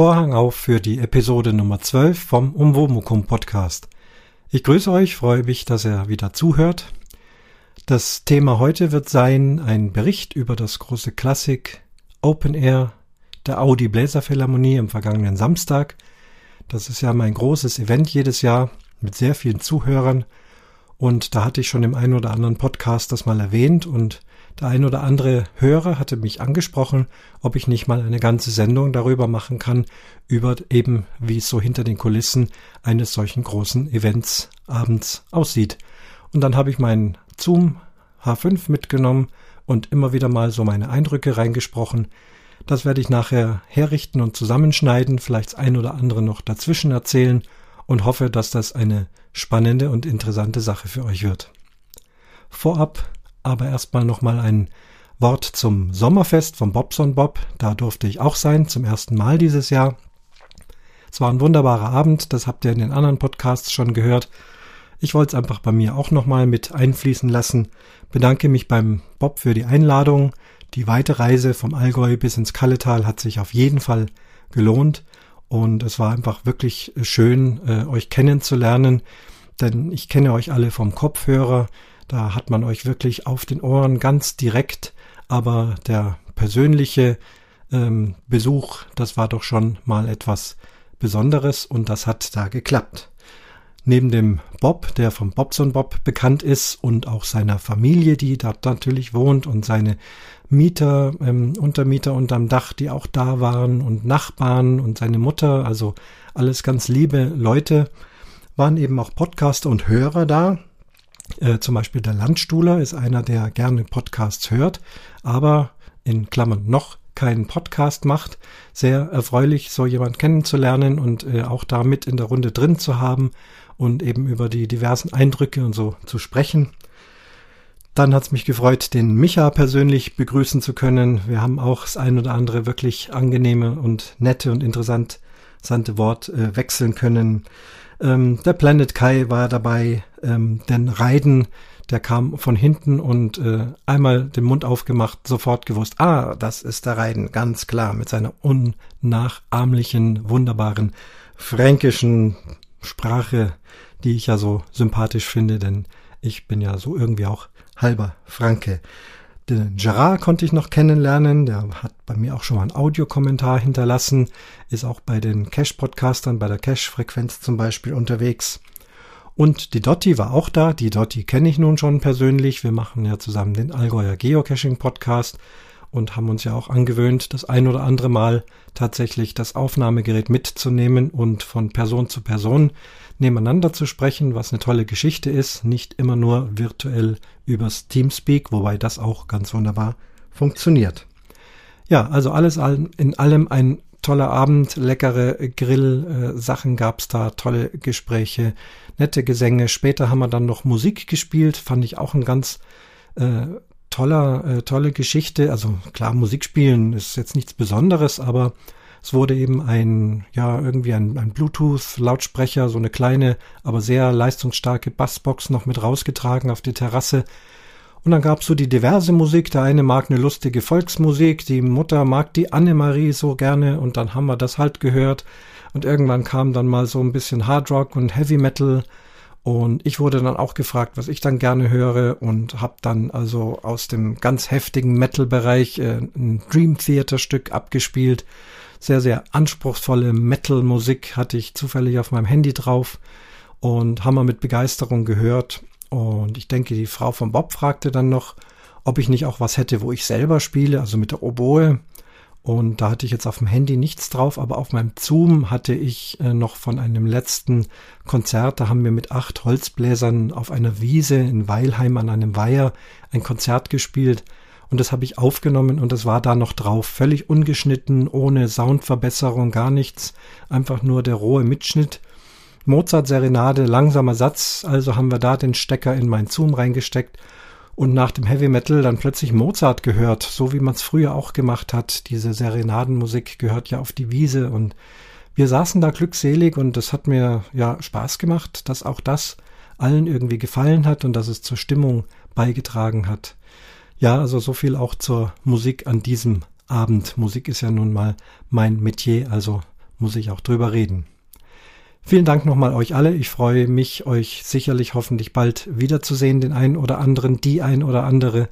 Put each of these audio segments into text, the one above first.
Vorhang auf für die Episode Nummer 12 vom Umwomukum Podcast. Ich grüße euch, freue mich, dass ihr wieder zuhört. Das Thema heute wird sein ein Bericht über das große Klassik Open Air der Audi Bläser Philharmonie am vergangenen Samstag. Das ist ja mein großes Event jedes Jahr mit sehr vielen Zuhörern und da hatte ich schon im einen oder anderen Podcast das mal erwähnt und der ein oder andere Hörer hatte mich angesprochen, ob ich nicht mal eine ganze Sendung darüber machen kann, über eben, wie es so hinter den Kulissen eines solchen großen Events abends aussieht. Und dann habe ich meinen Zoom H5 mitgenommen und immer wieder mal so meine Eindrücke reingesprochen. Das werde ich nachher herrichten und zusammenschneiden, vielleicht ein oder andere noch dazwischen erzählen und hoffe, dass das eine spannende und interessante Sache für euch wird. Vorab aber erstmal nochmal ein Wort zum Sommerfest vom Bobson Bob. Da durfte ich auch sein, zum ersten Mal dieses Jahr. Es war ein wunderbarer Abend, das habt ihr in den anderen Podcasts schon gehört. Ich wollte es einfach bei mir auch nochmal mit einfließen lassen. Bedanke mich beim Bob für die Einladung. Die weite Reise vom Allgäu bis ins Kalletal hat sich auf jeden Fall gelohnt. Und es war einfach wirklich schön, äh, euch kennenzulernen. Denn ich kenne euch alle vom Kopfhörer. Da hat man euch wirklich auf den Ohren ganz direkt, aber der persönliche ähm, Besuch, das war doch schon mal etwas Besonderes und das hat da geklappt. Neben dem Bob, der vom Bobson Bob bekannt ist und auch seiner Familie, die dort natürlich wohnt und seine Mieter, ähm, Untermieter unterm Dach, die auch da waren und Nachbarn und seine Mutter, also alles ganz liebe Leute, waren eben auch Podcaster und Hörer da äh, zum Beispiel der Landstuhler ist einer, der gerne Podcasts hört, aber in Klammern noch keinen Podcast macht. Sehr erfreulich, so jemand kennenzulernen und äh, auch da mit in der Runde drin zu haben und eben über die diversen Eindrücke und so zu sprechen. Dann hat es mich gefreut, den Micha persönlich begrüßen zu können. Wir haben auch das ein oder andere wirklich angenehme und nette und interessante Wort äh, wechseln können. Ähm, der Planet Kai war dabei, ähm, denn Raiden, der kam von hinten und äh, einmal den Mund aufgemacht, sofort gewusst, ah, das ist der Raiden, ganz klar, mit seiner unnachahmlichen, wunderbaren fränkischen Sprache, die ich ja so sympathisch finde, denn ich bin ja so irgendwie auch halber Franke. Den Gerard konnte ich noch kennenlernen. Der hat bei mir auch schon mal einen Audiokommentar hinterlassen. Ist auch bei den Cash-Podcastern, bei der Cash-Frequenz zum Beispiel unterwegs. Und die Dotti war auch da. Die Dotti kenne ich nun schon persönlich. Wir machen ja zusammen den Allgäuer Geocaching Podcast und haben uns ja auch angewöhnt, das ein oder andere Mal tatsächlich das Aufnahmegerät mitzunehmen und von Person zu Person nebeneinander zu sprechen, was eine tolle Geschichte ist, nicht immer nur virtuell übers Teamspeak, wobei das auch ganz wunderbar funktioniert. Ja, also alles in allem ein toller Abend, leckere Grill-Sachen gab's da, tolle Gespräche, nette Gesänge. Später haben wir dann noch Musik gespielt, fand ich auch ein ganz äh, toller, äh, tolle Geschichte. Also klar, Musik spielen ist jetzt nichts Besonderes, aber es wurde eben ein, ja, irgendwie ein, ein Bluetooth-Lautsprecher, so eine kleine, aber sehr leistungsstarke Bassbox noch mit rausgetragen auf die Terrasse. Und dann gab's so die diverse Musik. Der eine mag eine lustige Volksmusik, die Mutter mag die Annemarie so gerne und dann haben wir das halt gehört. Und irgendwann kam dann mal so ein bisschen Hard Rock und Heavy Metal und ich wurde dann auch gefragt, was ich dann gerne höre und habe dann also aus dem ganz heftigen Metal-Bereich äh, ein Dream Theater-Stück abgespielt. Sehr, sehr anspruchsvolle Metal-Musik hatte ich zufällig auf meinem Handy drauf und haben wir mit Begeisterung gehört. Und ich denke, die Frau von Bob fragte dann noch, ob ich nicht auch was hätte, wo ich selber spiele, also mit der Oboe. Und da hatte ich jetzt auf dem Handy nichts drauf, aber auf meinem Zoom hatte ich äh, noch von einem letzten Konzert, da haben wir mit acht Holzbläsern auf einer Wiese in Weilheim an einem Weiher ein Konzert gespielt. Und das habe ich aufgenommen und das war da noch drauf. Völlig ungeschnitten, ohne Soundverbesserung, gar nichts. Einfach nur der rohe Mitschnitt. Mozart-Serenade, langsamer Satz. Also haben wir da den Stecker in mein Zoom reingesteckt und nach dem Heavy Metal dann plötzlich Mozart gehört, so wie man es früher auch gemacht hat. Diese Serenadenmusik gehört ja auf die Wiese und wir saßen da glückselig und es hat mir ja Spaß gemacht, dass auch das allen irgendwie gefallen hat und dass es zur Stimmung beigetragen hat. Ja, also so viel auch zur Musik an diesem Abend. Musik ist ja nun mal mein Metier, also muss ich auch drüber reden. Vielen Dank nochmal euch alle. Ich freue mich, euch sicherlich hoffentlich bald wiederzusehen, den einen oder anderen, die ein oder andere.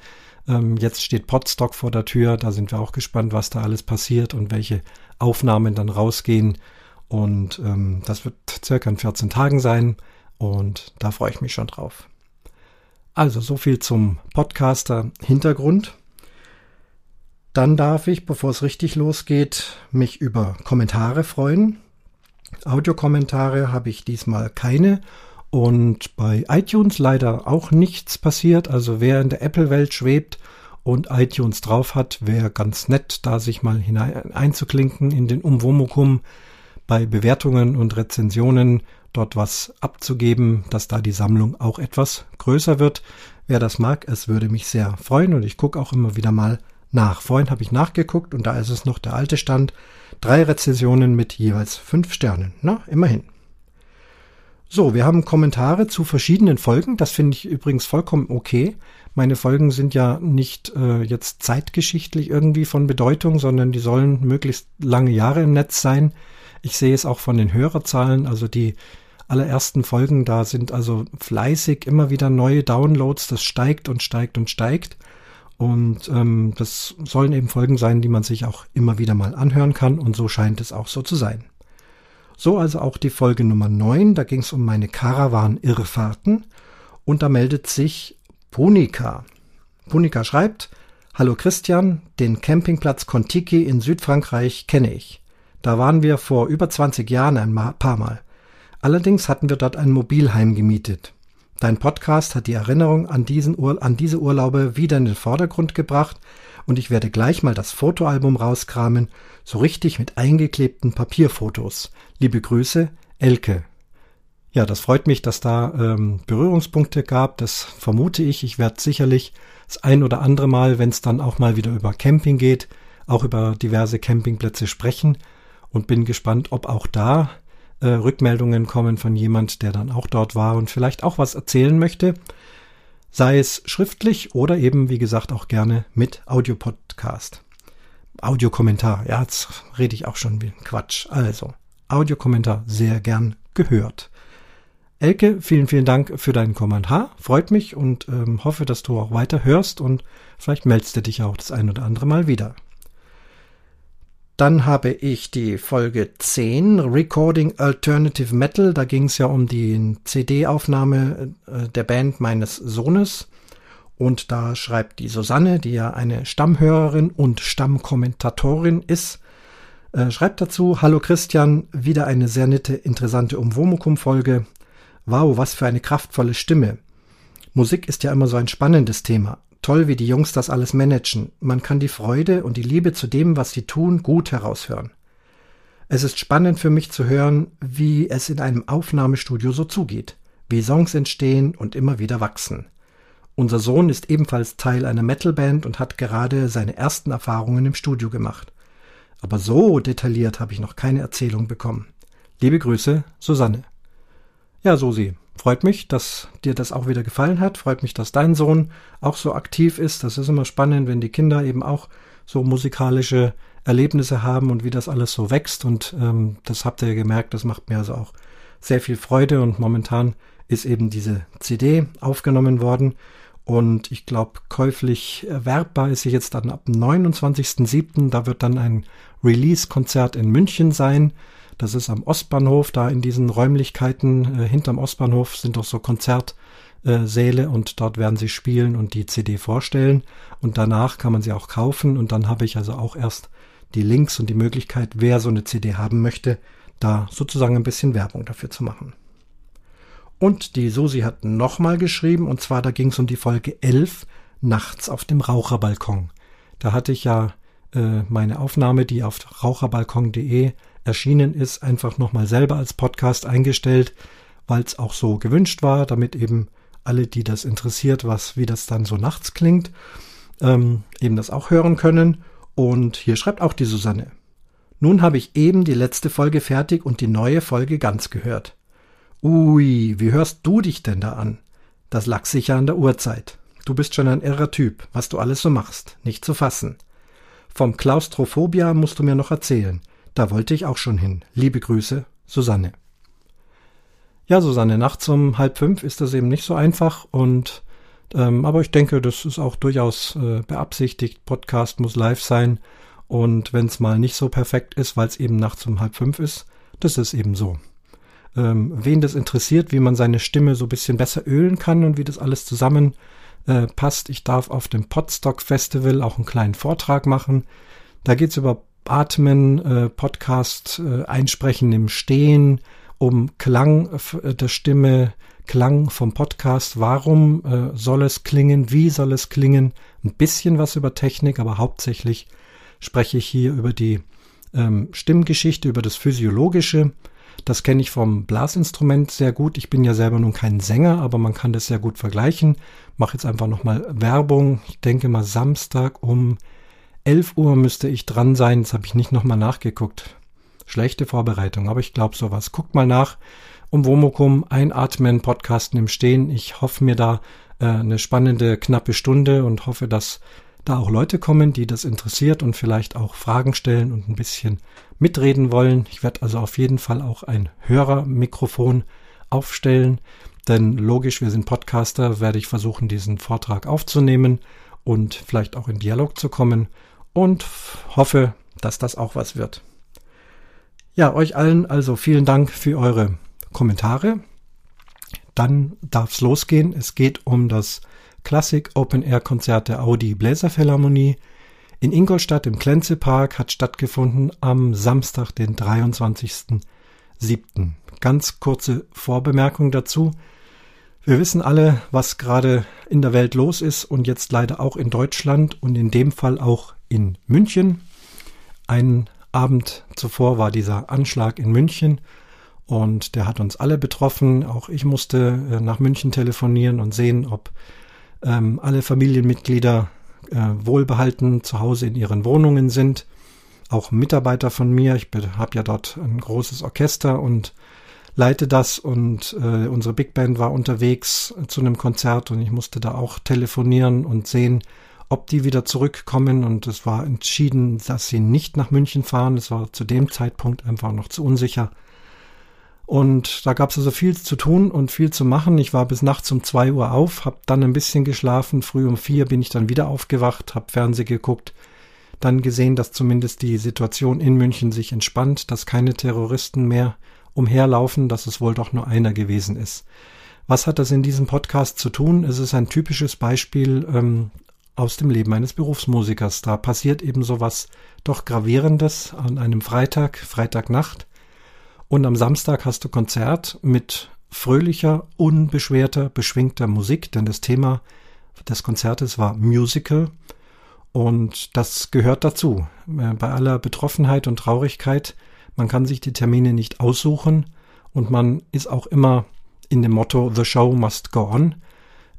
Ähm, jetzt steht Podstock vor der Tür. Da sind wir auch gespannt, was da alles passiert und welche Aufnahmen dann rausgehen. Und ähm, das wird circa in 14 Tagen sein. Und da freue ich mich schon drauf. Also so viel zum Podcaster Hintergrund. Dann darf ich, bevor es richtig losgeht, mich über Kommentare freuen. Audiokommentare habe ich diesmal keine und bei iTunes leider auch nichts passiert. Also wer in der Apple-Welt schwebt und iTunes drauf hat, wäre ganz nett, da sich mal hinein einzuklinken in den Umwomukum bei Bewertungen und Rezensionen dort was abzugeben, dass da die Sammlung auch etwas größer wird. Wer das mag, es würde mich sehr freuen und ich gucke auch immer wieder mal nach. Vorhin habe ich nachgeguckt und da ist es noch der alte Stand. Drei Rezensionen mit jeweils fünf Sternen. Na, immerhin. So, wir haben Kommentare zu verschiedenen Folgen. Das finde ich übrigens vollkommen okay. Meine Folgen sind ja nicht äh, jetzt zeitgeschichtlich irgendwie von Bedeutung, sondern die sollen möglichst lange Jahre im Netz sein. Ich sehe es auch von den Hörerzahlen, also die allerersten Folgen, da sind also fleißig immer wieder neue Downloads, das steigt und steigt und steigt. Und ähm, das sollen eben Folgen sein, die man sich auch immer wieder mal anhören kann und so scheint es auch so zu sein. So also auch die Folge Nummer 9, da ging es um meine Caravan-Irrfahrten und da meldet sich Punika. Punika schreibt, Hallo Christian, den Campingplatz Contiki in Südfrankreich kenne ich. Da waren wir vor über 20 Jahren ein paar Mal. Allerdings hatten wir dort ein Mobilheim gemietet. Dein Podcast hat die Erinnerung an, Ur an diese Urlaube wieder in den Vordergrund gebracht und ich werde gleich mal das Fotoalbum rauskramen, so richtig mit eingeklebten Papierfotos. Liebe Grüße, Elke. Ja, das freut mich, dass da ähm, Berührungspunkte gab. Das vermute ich. Ich werde sicherlich das ein oder andere Mal, wenn es dann auch mal wieder über Camping geht, auch über diverse Campingplätze sprechen und bin gespannt, ob auch da äh, Rückmeldungen kommen von jemand, der dann auch dort war und vielleicht auch was erzählen möchte. Sei es schriftlich oder eben, wie gesagt, auch gerne mit Audiopodcast. Audiokommentar, ja, jetzt rede ich auch schon wie Quatsch. Also, Audiokommentar sehr gern gehört. Elke, vielen, vielen Dank für deinen Kommentar. Freut mich und ähm, hoffe, dass du auch weiter hörst und vielleicht meldest du dich auch das ein oder andere Mal wieder. Dann habe ich die Folge 10, Recording Alternative Metal. Da ging es ja um die CD-Aufnahme äh, der Band meines Sohnes. Und da schreibt die Susanne, die ja eine Stammhörerin und Stammkommentatorin ist, äh, schreibt dazu, Hallo Christian, wieder eine sehr nette, interessante Umwomukum-Folge. Wow, was für eine kraftvolle Stimme. Musik ist ja immer so ein spannendes Thema toll, wie die Jungs das alles managen. Man kann die Freude und die Liebe zu dem, was sie tun, gut heraushören. Es ist spannend für mich zu hören, wie es in einem Aufnahmestudio so zugeht, wie Songs entstehen und immer wieder wachsen. Unser Sohn ist ebenfalls Teil einer Metalband und hat gerade seine ersten Erfahrungen im Studio gemacht. Aber so detailliert habe ich noch keine Erzählung bekommen. Liebe Grüße, Susanne. Ja, Susi, Freut mich, dass dir das auch wieder gefallen hat. Freut mich, dass dein Sohn auch so aktiv ist. Das ist immer spannend, wenn die Kinder eben auch so musikalische Erlebnisse haben und wie das alles so wächst. Und ähm, das habt ihr ja gemerkt, das macht mir also auch sehr viel Freude. Und momentan ist eben diese CD aufgenommen worden. Und ich glaube, käuflich erwerbbar ist sie jetzt dann ab dem 29.07. Da wird dann ein Release-Konzert in München sein. Das ist am Ostbahnhof, da in diesen Räumlichkeiten äh, hinterm Ostbahnhof sind doch so Konzertsäle äh, und dort werden sie spielen und die CD vorstellen und danach kann man sie auch kaufen und dann habe ich also auch erst die Links und die Möglichkeit, wer so eine CD haben möchte, da sozusagen ein bisschen Werbung dafür zu machen. Und die Susi hat nochmal geschrieben, und zwar da ging es um die Folge 11, nachts auf dem Raucherbalkon. Da hatte ich ja äh, meine Aufnahme, die auf raucherbalkon.de erschienen ist, einfach nochmal selber als Podcast eingestellt, weil es auch so gewünscht war, damit eben alle, die das interessiert, was, wie das dann so nachts klingt, ähm, eben das auch hören können. Und hier schreibt auch die Susanne. Nun habe ich eben die letzte Folge fertig und die neue Folge ganz gehört. Ui, wie hörst du dich denn da an? Das lag sicher an der Uhrzeit. Du bist schon ein irrer Typ, was du alles so machst, nicht zu fassen. Vom Klaustrophobia musst du mir noch erzählen. Da wollte ich auch schon hin. Liebe Grüße, Susanne. Ja, Susanne, nachts um halb fünf ist das eben nicht so einfach und ähm, aber ich denke, das ist auch durchaus äh, beabsichtigt. Podcast muss live sein und wenn es mal nicht so perfekt ist, weil es eben nachts um halb fünf ist, das ist eben so. Ähm, wen das interessiert, wie man seine Stimme so ein bisschen besser ölen kann und wie das alles zusammen äh, passt. Ich darf auf dem Podstock Festival auch einen kleinen Vortrag machen. Da geht's über Atmen, äh, Podcast, äh, Einsprechen im Stehen, um Klang äh, der Stimme, Klang vom Podcast. Warum äh, soll es klingen? Wie soll es klingen? Ein bisschen was über Technik, aber hauptsächlich spreche ich hier über die ähm, Stimmgeschichte, über das Physiologische. Das kenne ich vom Blasinstrument sehr gut. Ich bin ja selber nun kein Sänger, aber man kann das sehr gut vergleichen. Mache jetzt einfach nochmal Werbung. Ich denke mal Samstag um 11 Uhr müsste ich dran sein. Das habe ich nicht nochmal nachgeguckt. Schlechte Vorbereitung, aber ich glaube sowas. Guckt mal nach. Um Womokum, einatmen, Podcasten im Stehen. Ich hoffe mir da äh, eine spannende, knappe Stunde und hoffe, dass da auch Leute kommen, die das interessiert und vielleicht auch Fragen stellen und ein bisschen mitreden wollen. Ich werde also auf jeden Fall auch ein Hörermikrofon aufstellen, denn logisch, wir sind Podcaster, werde ich versuchen, diesen Vortrag aufzunehmen und vielleicht auch in Dialog zu kommen und hoffe, dass das auch was wird. Ja, euch allen also vielen Dank für eure Kommentare. Dann darf's losgehen. Es geht um das Klassik Open Air Konzert der Audi Bläserphilharmonie in Ingolstadt im Klenze Park hat stattgefunden am Samstag, den 23.07. Ganz kurze Vorbemerkung dazu. Wir wissen alle, was gerade in der Welt los ist und jetzt leider auch in Deutschland und in dem Fall auch in München. Einen Abend zuvor war dieser Anschlag in München und der hat uns alle betroffen. Auch ich musste äh, nach München telefonieren und sehen, ob ähm, alle Familienmitglieder äh, wohlbehalten zu Hause in ihren Wohnungen sind. Auch Mitarbeiter von mir. Ich habe ja dort ein großes Orchester und leite das und äh, unsere Big Band war unterwegs zu einem Konzert und ich musste da auch telefonieren und sehen, ob die wieder zurückkommen und es war entschieden, dass sie nicht nach München fahren. Es war zu dem Zeitpunkt einfach noch zu unsicher. Und da gab es also viel zu tun und viel zu machen. Ich war bis nachts um zwei Uhr auf, habe dann ein bisschen geschlafen. Früh um vier bin ich dann wieder aufgewacht, habe Fernseh geguckt, dann gesehen, dass zumindest die Situation in München sich entspannt, dass keine Terroristen mehr umherlaufen, dass es wohl doch nur einer gewesen ist. Was hat das in diesem Podcast zu tun? Es ist ein typisches Beispiel ähm, aus dem Leben eines Berufsmusikers. Da passiert eben so was doch gravierendes an einem Freitag, Freitagnacht. Und am Samstag hast du Konzert mit fröhlicher, unbeschwerter, beschwingter Musik, denn das Thema des Konzertes war Musical. Und das gehört dazu. Äh, bei aller Betroffenheit und Traurigkeit, man kann sich die Termine nicht aussuchen und man ist auch immer in dem Motto The Show must go on.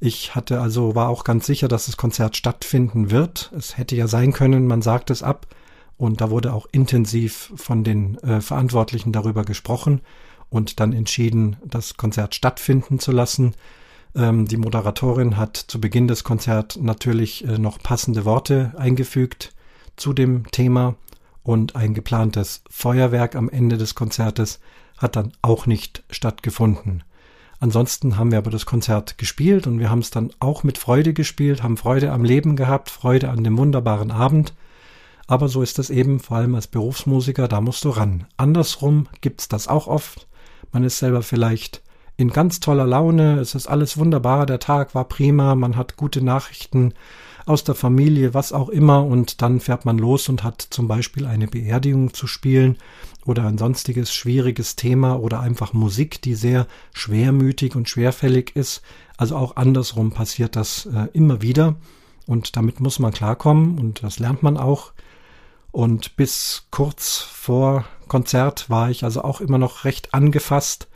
Ich hatte also, war auch ganz sicher, dass das Konzert stattfinden wird. Es hätte ja sein können, man sagt es ab. Und da wurde auch intensiv von den äh, Verantwortlichen darüber gesprochen und dann entschieden, das Konzert stattfinden zu lassen. Ähm, die Moderatorin hat zu Beginn des Konzerts natürlich äh, noch passende Worte eingefügt zu dem Thema und ein geplantes Feuerwerk am Ende des Konzertes hat dann auch nicht stattgefunden. Ansonsten haben wir aber das Konzert gespielt und wir haben es dann auch mit Freude gespielt, haben Freude am Leben gehabt, Freude an dem wunderbaren Abend aber so ist es eben, vor allem als Berufsmusiker, da musst du ran. Andersrum gibt's das auch oft. Man ist selber vielleicht in ganz toller Laune, es ist alles wunderbar, der Tag war prima, man hat gute Nachrichten aus der Familie, was auch immer, und dann fährt man los und hat zum Beispiel eine Beerdigung zu spielen oder ein sonstiges schwieriges Thema oder einfach Musik, die sehr schwermütig und schwerfällig ist. Also auch andersrum passiert das äh, immer wieder und damit muss man klarkommen und das lernt man auch. Und bis kurz vor Konzert war ich also auch immer noch recht angefasst.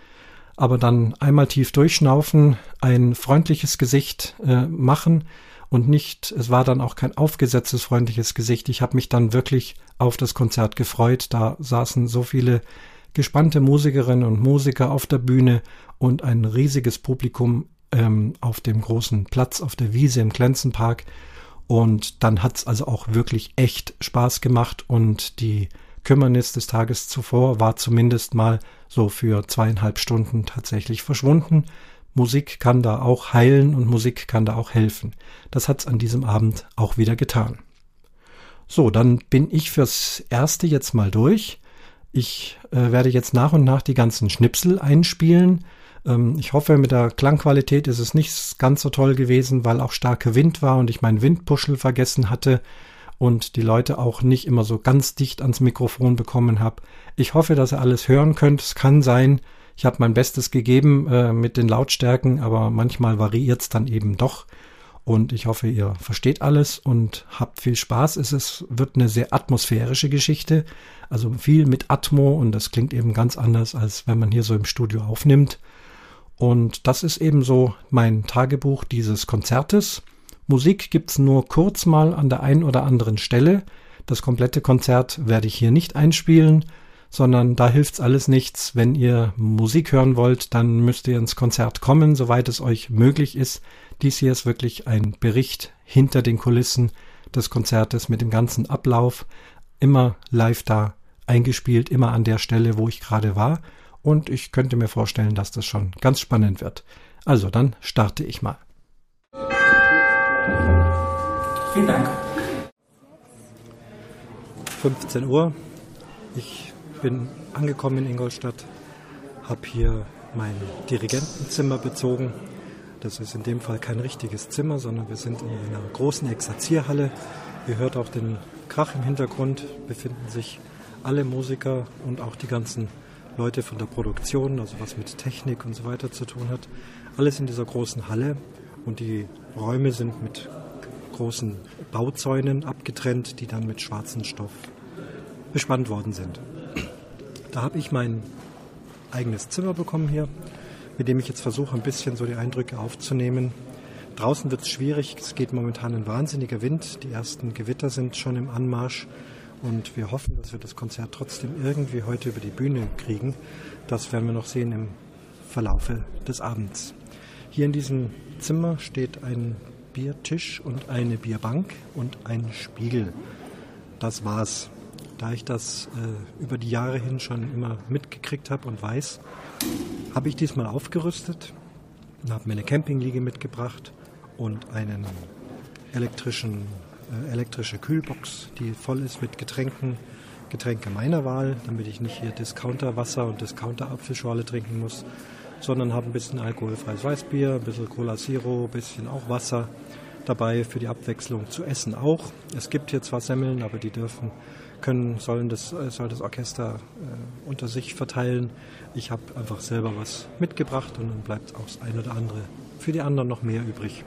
Aber dann einmal tief durchschnaufen, ein freundliches Gesicht äh, machen und nicht, es war dann auch kein aufgesetztes freundliches Gesicht. Ich habe mich dann wirklich auf das Konzert gefreut. Da saßen so viele gespannte Musikerinnen und Musiker auf der Bühne und ein riesiges Publikum ähm, auf dem großen Platz auf der Wiese im Glänzenpark. Und dann hat's also auch wirklich echt Spaß gemacht und die Kümmernis des Tages zuvor war zumindest mal so für zweieinhalb Stunden tatsächlich verschwunden. Musik kann da auch heilen und Musik kann da auch helfen. Das hat's an diesem Abend auch wieder getan. So, dann bin ich fürs Erste jetzt mal durch. Ich äh, werde jetzt nach und nach die ganzen Schnipsel einspielen. Ähm, ich hoffe, mit der Klangqualität ist es nicht ganz so toll gewesen, weil auch starker Wind war und ich meinen Windpuschel vergessen hatte und die Leute auch nicht immer so ganz dicht ans Mikrofon bekommen habe. Ich hoffe, dass ihr alles hören könnt. Es kann sein, ich habe mein Bestes gegeben äh, mit den Lautstärken, aber manchmal variiert es dann eben doch. Und ich hoffe, ihr versteht alles und habt viel Spaß. Es ist, wird eine sehr atmosphärische Geschichte, also viel mit Atmo und das klingt eben ganz anders, als wenn man hier so im Studio aufnimmt. Und das ist eben so mein Tagebuch dieses Konzertes. Musik gibt's nur kurz mal an der einen oder anderen Stelle. Das komplette Konzert werde ich hier nicht einspielen, sondern da hilft's alles nichts. Wenn ihr Musik hören wollt, dann müsst ihr ins Konzert kommen, soweit es euch möglich ist. Dies hier ist wirklich ein Bericht hinter den Kulissen des Konzertes mit dem ganzen Ablauf, immer live da eingespielt, immer an der Stelle, wo ich gerade war. Und ich könnte mir vorstellen, dass das schon ganz spannend wird. Also dann starte ich mal. Vielen Dank. 15 Uhr. Ich bin angekommen in Ingolstadt, habe hier mein Dirigentenzimmer bezogen. Das ist in dem Fall kein richtiges Zimmer, sondern wir sind in einer großen Exerzierhalle. Ihr hört auch den Krach im Hintergrund, befinden sich alle Musiker und auch die ganzen Leute von der Produktion, also was mit Technik und so weiter zu tun hat. Alles in dieser großen Halle und die Räume sind mit großen Bauzäunen abgetrennt, die dann mit schwarzem Stoff bespannt worden sind. Da habe ich mein eigenes Zimmer bekommen hier, mit dem ich jetzt versuche, ein bisschen so die Eindrücke aufzunehmen. Draußen wird es schwierig, es geht momentan ein wahnsinniger Wind, die ersten Gewitter sind schon im Anmarsch und wir hoffen, dass wir das Konzert trotzdem irgendwie heute über die Bühne kriegen. Das werden wir noch sehen im Verlaufe des Abends. Hier in diesem Zimmer steht ein Biertisch und eine Bierbank und ein Spiegel. Das war's. Da ich das äh, über die Jahre hin schon immer mitgekriegt habe und weiß, habe ich diesmal aufgerüstet und habe mir eine Campingliege mitgebracht und einen elektrischen, äh, elektrische Kühlbox, die voll ist mit Getränken, Getränke meiner Wahl, damit ich nicht hier Discounter-Wasser und Discounter-Apfelschorle trinken muss, sondern habe ein bisschen alkoholfreies Weißbier, ein bisschen Cola Zero, ein bisschen auch Wasser dabei für die Abwechslung zu essen auch. Es gibt hier zwar Semmeln, aber die dürfen, können, sollen das, äh, soll das Orchester äh, unter sich verteilen. Ich habe einfach selber was mitgebracht und dann bleibt auch das ein oder andere für die anderen noch mehr übrig.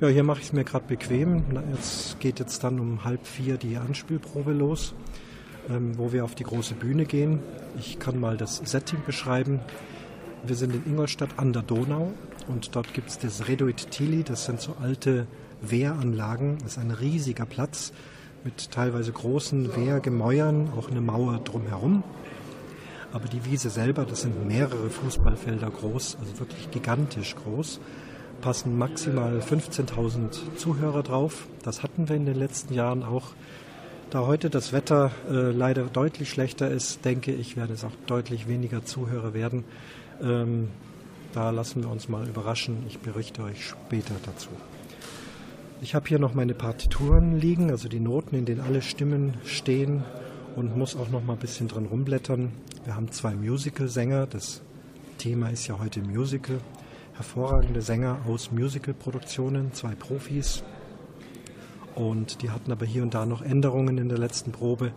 Ja, hier mache ich es mir gerade bequem. Es geht jetzt dann um halb vier die Anspielprobe los, ähm, wo wir auf die große Bühne gehen. Ich kann mal das Setting beschreiben. Wir sind in Ingolstadt an der Donau und dort gibt es das Reduit Tili, das sind so alte Wehranlagen. Das ist ein riesiger Platz mit teilweise großen Wehrgemäuern, auch eine Mauer drumherum. Aber die Wiese selber, das sind mehrere Fußballfelder groß, also wirklich gigantisch groß, passen maximal 15.000 Zuhörer drauf. Das hatten wir in den letzten Jahren auch. Da heute das Wetter äh, leider deutlich schlechter ist, denke ich, werden es auch deutlich weniger Zuhörer werden. Ähm, da lassen wir uns mal überraschen. Ich berichte euch später dazu. Ich habe hier noch meine Partituren liegen, also die Noten, in denen alle Stimmen stehen und muss auch noch mal ein bisschen dran rumblättern. Wir haben zwei Musical-Sänger. Das Thema ist ja heute Musical. Hervorragende Sänger aus Musical-Produktionen, zwei Profis. Und die hatten aber hier und da noch Änderungen in der letzten Probe.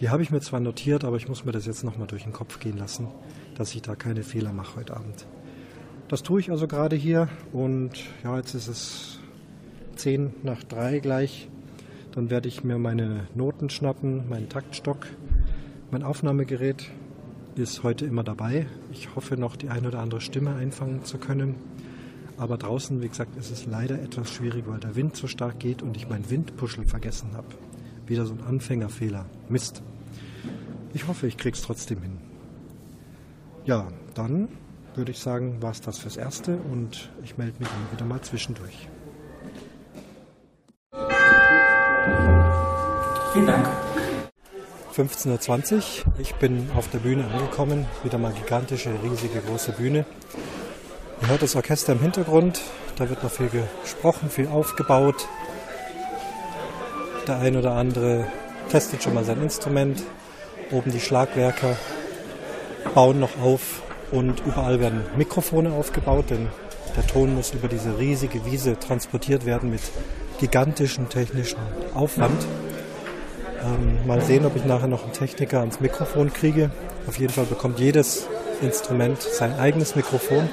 Die habe ich mir zwar notiert, aber ich muss mir das jetzt noch mal durch den Kopf gehen lassen dass ich da keine Fehler mache heute Abend. Das tue ich also gerade hier und ja, jetzt ist es 10 nach 3 gleich. Dann werde ich mir meine Noten schnappen, meinen Taktstock. Mein Aufnahmegerät ist heute immer dabei. Ich hoffe noch die eine oder andere Stimme einfangen zu können. Aber draußen, wie gesagt, ist es leider etwas schwierig, weil der Wind so stark geht und ich mein Windpuschel vergessen habe. Wieder so ein Anfängerfehler. Mist. Ich hoffe, ich krieg's trotzdem hin. Ja, dann würde ich sagen, war es das fürs Erste und ich melde mich dann wieder mal zwischendurch. Vielen Dank. 15.20 Uhr. Ich bin auf der Bühne angekommen. Wieder mal gigantische, riesige, große Bühne. Ihr hört das Orchester im Hintergrund. Da wird noch viel gesprochen, viel aufgebaut. Der ein oder andere testet schon mal sein Instrument. Oben die Schlagwerker bauen noch auf und überall werden Mikrofone aufgebaut, denn der Ton muss über diese riesige Wiese transportiert werden mit gigantischem technischen Aufwand. Ähm, mal sehen, ob ich nachher noch einen Techniker ans Mikrofon kriege. Auf jeden Fall bekommt jedes Instrument sein eigenes Mikrofon.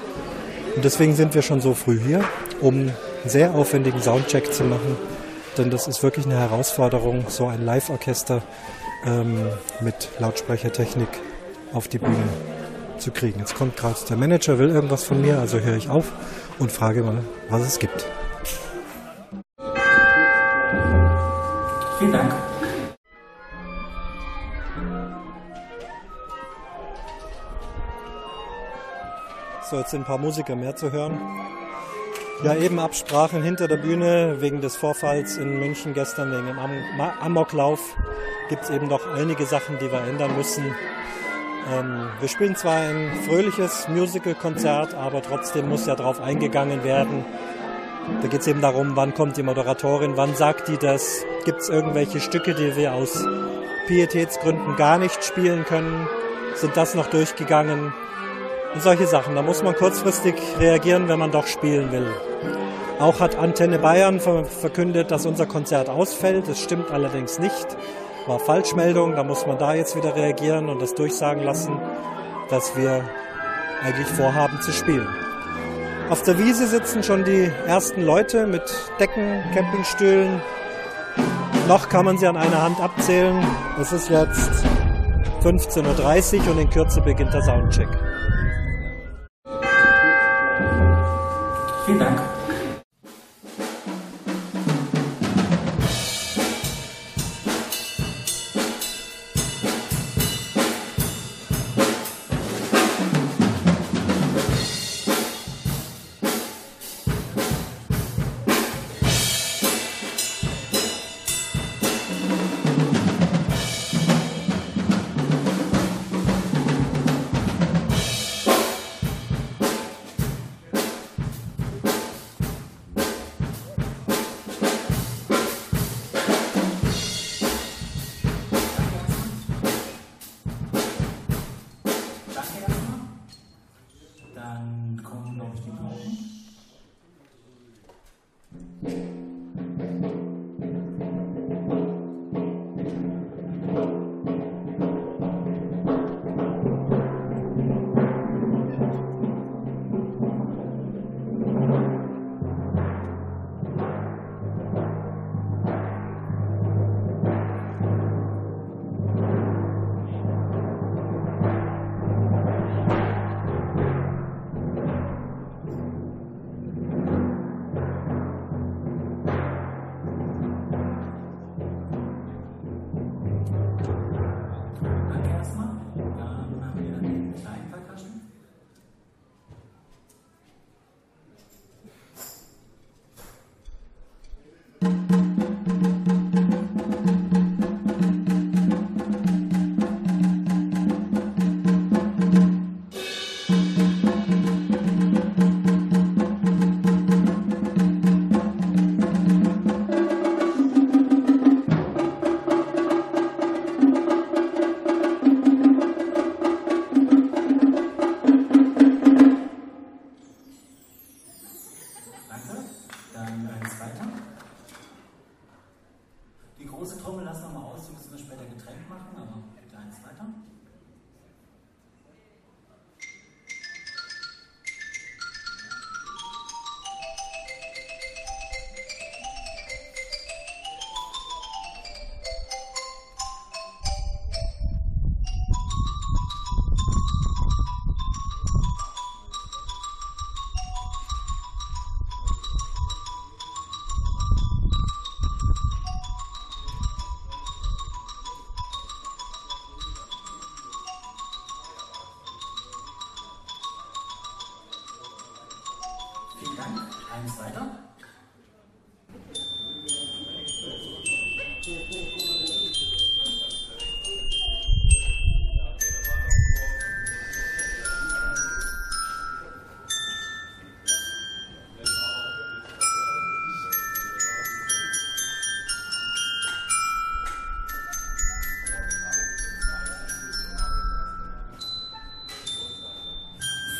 Und deswegen sind wir schon so früh hier, um einen sehr aufwendigen Soundcheck zu machen. Denn das ist wirklich eine Herausforderung, so ein Live-Orchester ähm, mit Lautsprechertechnik auf die Bühne zu kriegen. Jetzt kommt gerade der Manager, will irgendwas von mir, also höre ich auf und frage mal, was es gibt. Vielen Dank. Sind ein paar Musiker mehr zu hören. Ja, eben Absprachen hinter der Bühne wegen des Vorfalls in München gestern, wegen dem Am Amoklauf. Gibt es eben noch einige Sachen, die wir ändern müssen. Ähm, wir spielen zwar ein fröhliches Musical-Konzert, aber trotzdem muss ja darauf eingegangen werden. Da geht es eben darum, wann kommt die Moderatorin, wann sagt die das, gibt es irgendwelche Stücke, die wir aus Pietätsgründen gar nicht spielen können, sind das noch durchgegangen und solche Sachen. Da muss man kurzfristig reagieren, wenn man doch spielen will. Auch hat Antenne Bayern verkündet, dass unser Konzert ausfällt. Das stimmt allerdings nicht war Falschmeldung, da muss man da jetzt wieder reagieren und das durchsagen lassen, dass wir eigentlich vorhaben zu spielen. Auf der Wiese sitzen schon die ersten Leute mit Decken, Campingstühlen. Noch kann man sie an einer Hand abzählen. Es ist jetzt 15.30 Uhr und in Kürze beginnt der Soundcheck.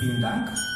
Vielen Dank.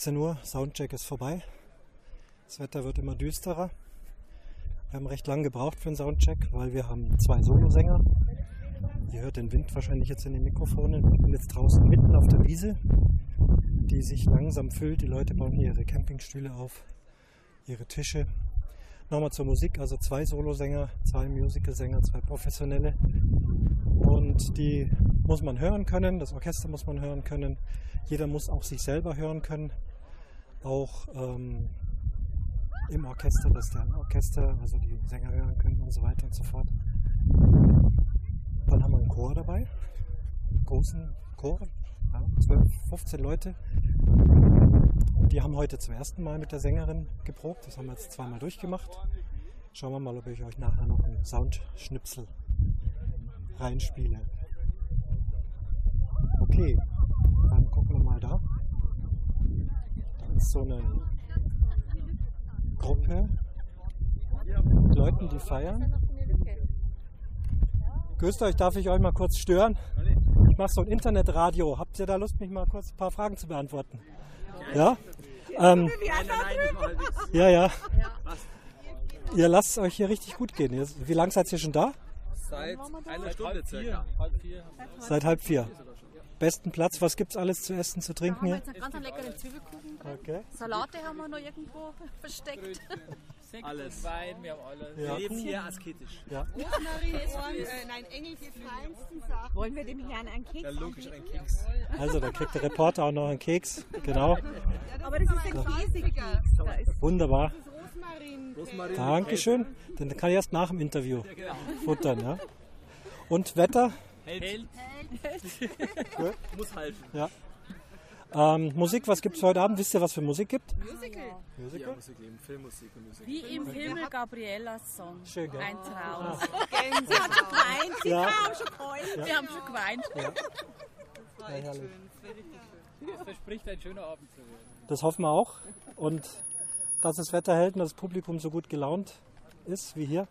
17 Uhr, Soundcheck ist vorbei. Das Wetter wird immer düsterer. Wir haben recht lang gebraucht für den Soundcheck, weil wir haben zwei Solosänger. Ihr hört den Wind wahrscheinlich jetzt in den Mikrofonen. Ich bin jetzt draußen mitten auf der Wiese, die sich langsam füllt. Die Leute bauen hier ihre Campingstühle auf, ihre Tische. Nochmal zur Musik, also zwei Solosänger, zwei Musicalsänger, zwei professionelle. Und die muss man hören können, das Orchester muss man hören können. Jeder muss auch sich selber hören können. Auch ähm, im Orchester, dass der Orchester, also die Sänger hören können und so weiter und so fort. Dann haben wir einen Chor dabei. Großen Chor, ja, 12, 15 Leute. Die haben heute zum ersten Mal mit der Sängerin geprobt. Das haben wir jetzt zweimal durchgemacht. Schauen wir mal, ob ich euch nachher noch einen Soundschnipsel reinspiele. Okay, dann gucken wir mal da. Ist so eine Gruppe mit Leuten, die feiern. Grüßt euch, darf ich euch mal kurz stören? Ich mache so ein Internetradio. Habt ihr da Lust, mich mal kurz ein paar Fragen zu beantworten? Ja? Ähm, ja, ja. Ihr lasst es euch hier richtig gut gehen. Wie lange seid ihr schon da? Seit einer Stunde circa. Seit halb vier. Besten Platz, was gibt's alles zu essen, zu Da haben trinken wir hier? jetzt einen ganz leckeren Zwiebelkuchen drin. Okay. Salate haben wir noch irgendwo versteckt. Alles. Wein, wir haben alles. Ja. Wir leben hier asketisch. Ja. Äh, nein, Engels die feinsten Sachen. Wollen wir dem Herrn einen Keks Ja, logisch, ein anbieten? Keks. Also, da kriegt der Reporter auch noch einen Keks. Genau. Aber das ist ein. Da ist Wunderbar. Dankeschön. Den kann ich erst nach dem Interview futtern, ja. Und Wetter? Hält. Gut. Muss halten. Ja. Ähm, Musik, was gibt es heute Abend? Wisst ihr, was für Musik gibt? Musical. Musical? Musik eben, Filmmusik und Musik. Wie im Himmel Gabrielas Song. Schön, gell? Ein Traum. Sie hat schon geweint. Sie Ja. haben schon geheult. Wir haben schon geweint. Ja, herrlich. Es verspricht ein schöner Abend zu werden. Das hoffen wir auch. Und dass das Wetter hält und das Publikum so gut gelaunt ist wie hier.